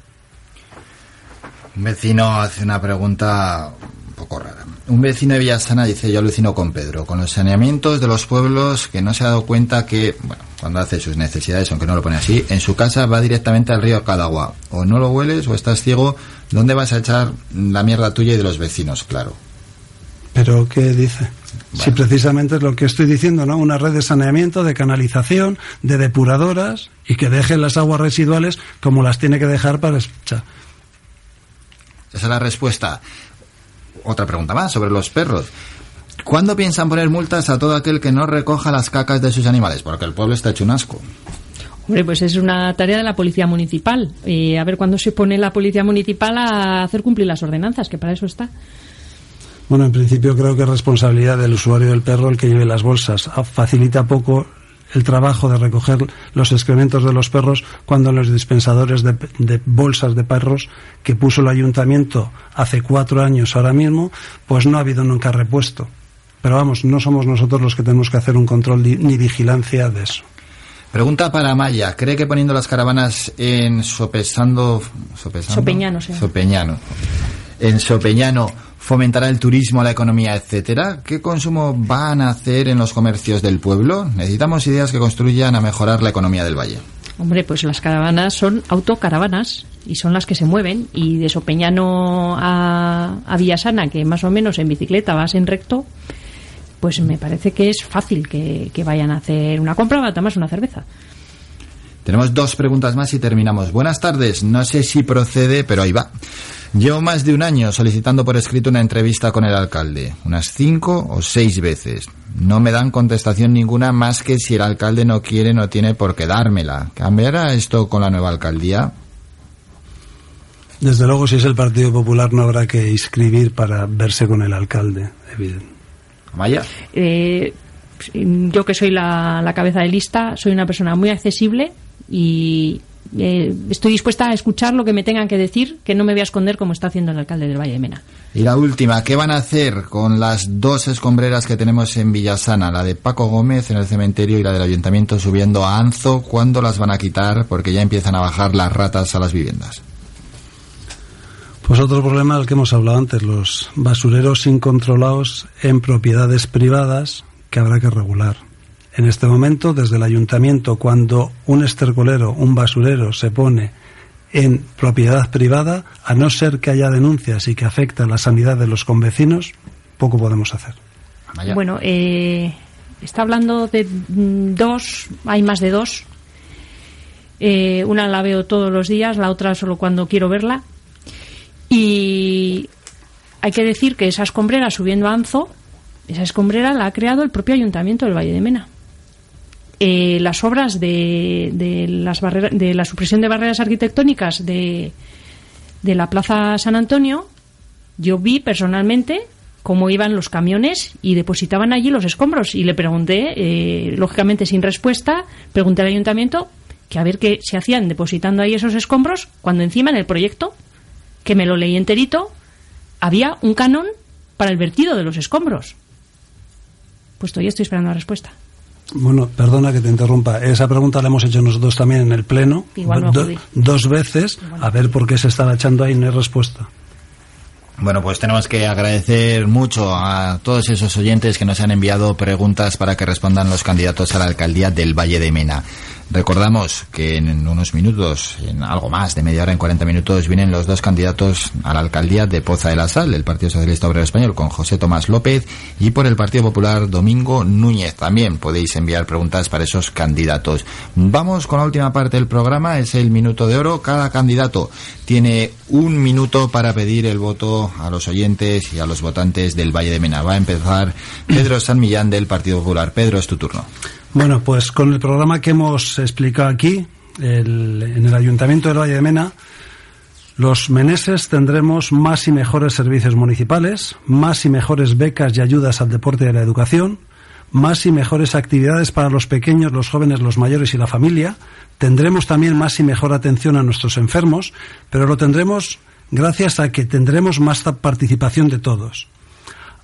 S3: Un vecino hace una pregunta un poco rara. Un vecino de Villasana dice, yo alucino con Pedro, con los saneamientos de los pueblos que no se ha dado cuenta que, bueno, cuando hace sus necesidades, aunque no lo pone así, en su casa va directamente al río Cadagua. O no lo hueles o estás ciego, ¿dónde vas a echar la mierda tuya y de los vecinos? Claro.
S5: ¿Pero qué dice? Si precisamente es lo que estoy diciendo, ¿no? Una red de saneamiento, de canalización, de depuradoras y que dejen las aguas residuales como las tiene que dejar para echar.
S3: Esa es la respuesta otra pregunta más sobre los perros. ¿Cuándo piensan poner multas a todo aquel que no recoja las cacas de sus animales? Porque el pueblo está hecho un asco.
S4: Hombre, pues es una tarea de la policía municipal. Y a ver cuándo se pone la policía municipal a hacer cumplir las ordenanzas, que para eso está.
S5: Bueno, en principio creo que es responsabilidad del usuario del perro el que lleve las bolsas. Ah, facilita poco el trabajo de recoger los excrementos de los perros cuando en los dispensadores de, de, bolsas de perros que puso el ayuntamiento hace cuatro años ahora mismo, pues no ha habido nunca repuesto. Pero vamos, no somos nosotros los que tenemos que hacer un control ni vigilancia de eso.
S3: Pregunta para Maya. ¿Cree que poniendo las caravanas en Sopesando...
S4: Sopesando Sopeñano, sí.
S3: Sopeñano. En Sopeñano fomentará el turismo, la economía, etcétera. ¿Qué consumo van a hacer en los comercios del pueblo? Necesitamos ideas que construyan a mejorar la economía del valle.
S4: Hombre, pues las caravanas son autocaravanas y son las que se mueven. Y de Sopeñano a, a Villasana, que más o menos en bicicleta vas en recto, pues me parece que es fácil que, que vayan a hacer una compra o más una cerveza.
S3: Tenemos dos preguntas más y terminamos. Buenas tardes. No sé si procede, pero ahí va. Llevo más de un año solicitando por escrito una entrevista con el alcalde, unas cinco o seis veces. No me dan contestación ninguna más que si el alcalde no quiere no tiene por qué dármela. ¿Cambiará esto con la nueva alcaldía?
S5: Desde luego, si es el Partido Popular, no habrá que inscribir para verse con el alcalde, evidente.
S3: Maya.
S4: Eh, yo que soy la, la cabeza de lista, soy una persona muy accesible y eh, estoy dispuesta a escuchar lo que me tengan que decir, que no me voy a esconder como está haciendo el alcalde del Valle de Mena.
S3: Y la última, ¿qué van a hacer con las dos escombreras que tenemos en Villasana? La de Paco Gómez en el cementerio y la del ayuntamiento subiendo a Anzo. ¿Cuándo las van a quitar? Porque ya empiezan a bajar las ratas a las viviendas.
S5: Pues otro problema del que hemos hablado antes, los basureros incontrolados en propiedades privadas que habrá que regular en este momento desde el ayuntamiento cuando un estercolero, un basurero se pone en propiedad privada, a no ser que haya denuncias y que afecta la sanidad de los convecinos, poco podemos hacer.
S4: Bueno, eh, está hablando de dos, hay más de dos. Eh, una la veo todos los días, la otra solo cuando quiero verla. Y hay que decir que esa escombrera subiendo a Anzo, esa escombrera la ha creado el propio ayuntamiento del Valle de Mena. Eh, las obras de, de, las de la supresión de barreras arquitectónicas de, de la Plaza San Antonio, yo vi personalmente cómo iban los camiones y depositaban allí los escombros. Y le pregunté, eh, lógicamente sin respuesta, pregunté al ayuntamiento que a ver qué se hacían depositando ahí esos escombros, cuando encima en el proyecto, que me lo leí enterito, había un canon para el vertido de los escombros. Pues todavía estoy esperando la respuesta.
S5: Bueno, perdona que te interrumpa. Esa pregunta la hemos hecho nosotros también en el Pleno. dos veces. a ver por qué se está echando ahí no hay respuesta.
S3: Bueno, pues tenemos que agradecer mucho a todos esos oyentes que nos han enviado preguntas para que respondan los candidatos a la alcaldía del Valle de Mena. Recordamos que en unos minutos, en algo más de media hora, en 40 minutos, vienen los dos candidatos a la alcaldía de Poza de la Sal, el Partido Socialista Obrero Español con José Tomás López y por el Partido Popular Domingo Núñez. También podéis enviar preguntas para esos candidatos. Vamos con la última parte del programa, es el minuto de oro. Cada candidato tiene un minuto para pedir el voto a los oyentes y a los votantes del Valle de Mena. Va a empezar Pedro San Millán del Partido Popular. Pedro, es tu turno.
S5: Bueno, pues con el programa que hemos explicado aquí, en el Ayuntamiento del Valle de Mena, los meneses tendremos más y mejores servicios municipales, más y mejores becas y ayudas al deporte y a la educación, más y mejores actividades para los pequeños, los jóvenes, los mayores y la familia. Tendremos también más y mejor atención a nuestros enfermos, pero lo tendremos gracias a que tendremos más participación de todos.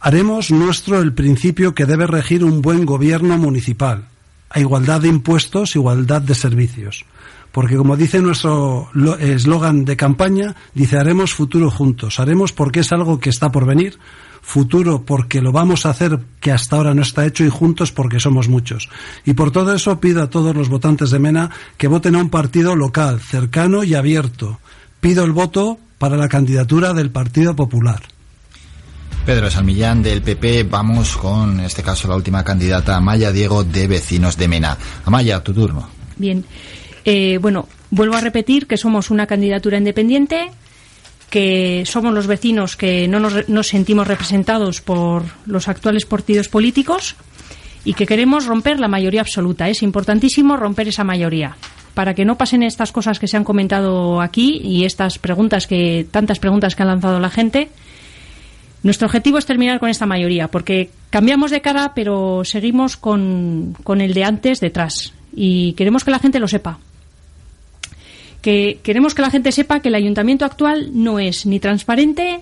S5: Haremos nuestro el principio que debe regir un buen gobierno municipal a igualdad de impuestos, igualdad de servicios. Porque como dice nuestro eslogan de campaña, dice haremos futuro juntos, haremos porque es algo que está por venir, futuro porque lo vamos a hacer que hasta ahora no está hecho y juntos porque somos muchos. Y por todo eso pido a todos los votantes de Mena que voten a un partido local, cercano y abierto. Pido el voto para la candidatura del Partido Popular.
S3: Pedro Salmillán del PP, vamos con, en este caso, la última candidata, Amaya Diego de Vecinos de Mena. Amaya, tu turno.
S4: Bien. Eh, bueno, vuelvo a repetir que somos una candidatura independiente, que somos los vecinos que no nos, sentimos representados por los actuales partidos políticos y que queremos romper la mayoría absoluta. Es importantísimo romper esa mayoría para que no pasen estas cosas que se han comentado aquí y estas preguntas que tantas preguntas que ha lanzado la gente nuestro objetivo es terminar con esta mayoría, porque cambiamos de cara, pero seguimos con, el de antes detrás. Y queremos que la gente lo sepa. Que queremos que la gente sepa que el ayuntamiento actual no es ni transparente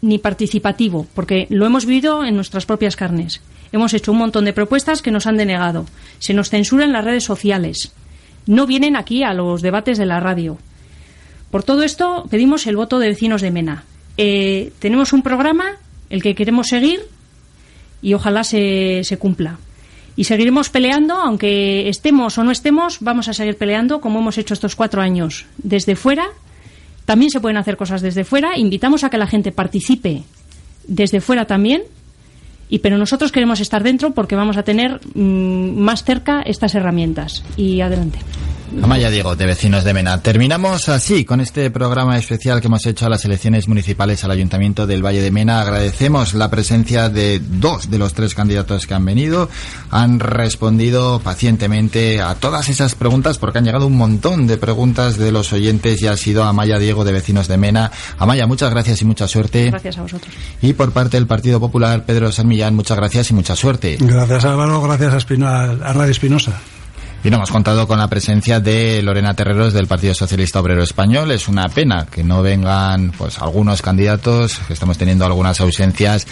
S4: ni participativo, porque lo hemos vivido en nuestras propias carnes. Hemos hecho un montón de propuestas que nos han denegado. Se nos censura en las redes sociales. No vienen aquí a los debates de la radio. Por todo esto, pedimos el voto de vecinos de Mena. Eh, tenemos un programa, el que queremos seguir, y ojalá se, cumpla. Y seguiremos peleando, aunque estemos o no estemos, vamos a seguir peleando como hemos hecho estos cuatro años desde fuera. También se pueden hacer cosas desde fuera. Invitamos a que la gente participe desde fuera también. Y pero nosotros queremos estar dentro porque vamos a tener mm, más cerca estas herramientas. Y adelante.
S3: Amaya Diego, de Vecinos de Mena. Terminamos así con este programa especial que hemos hecho a las elecciones municipales al Ayuntamiento del Valle de Mena. Agradecemos la presencia de dos de los tres candidatos que han venido. Han respondido pacientemente a todas esas preguntas porque han llegado un montón de preguntas de los oyentes y ha sido Amaya Diego, de Vecinos de Mena. Amaya, muchas gracias y mucha suerte.
S4: Gracias a vosotros.
S3: Y por parte del Partido Popular, Pedro San Millán, muchas gracias y mucha suerte.
S5: Gracias Álvaro, gracias a, a Radio Espinosa.
S3: Y no hemos contado con la presencia de Lorena Terreros del Partido Socialista Obrero Español. Es una pena que no vengan pues algunos candidatos, que estamos teniendo algunas ausencias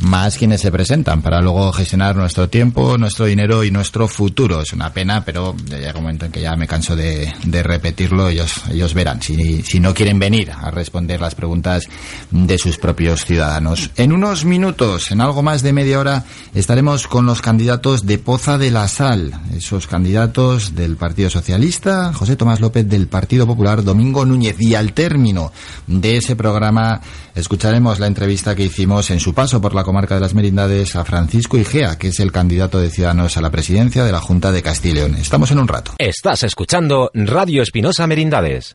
S3: más quienes se presentan para luego gestionar nuestro tiempo, nuestro dinero y nuestro futuro. Es una pena, pero llega un momento en que ya me canso de, repetirlo. Ellos, ellos verán si, si no quieren venir a responder las preguntas de sus propios ciudadanos. En unos minutos, en algo más de media hora, estaremos con los candidatos de Poza de la Sal, esos candidatos del Partido Socialista, José Tomás López del Partido Popular, Domingo Núñez. Y al término de ese programa escucharemos la entrevista que hicimos en su paso por la comarca de las Merindades a Francisco Igea, que es el candidato de Ciudadanos a la presidencia de la Junta de Castilla y León. Estamos en un rato.
S1: Estás escuchando Radio Espinosa Merindades.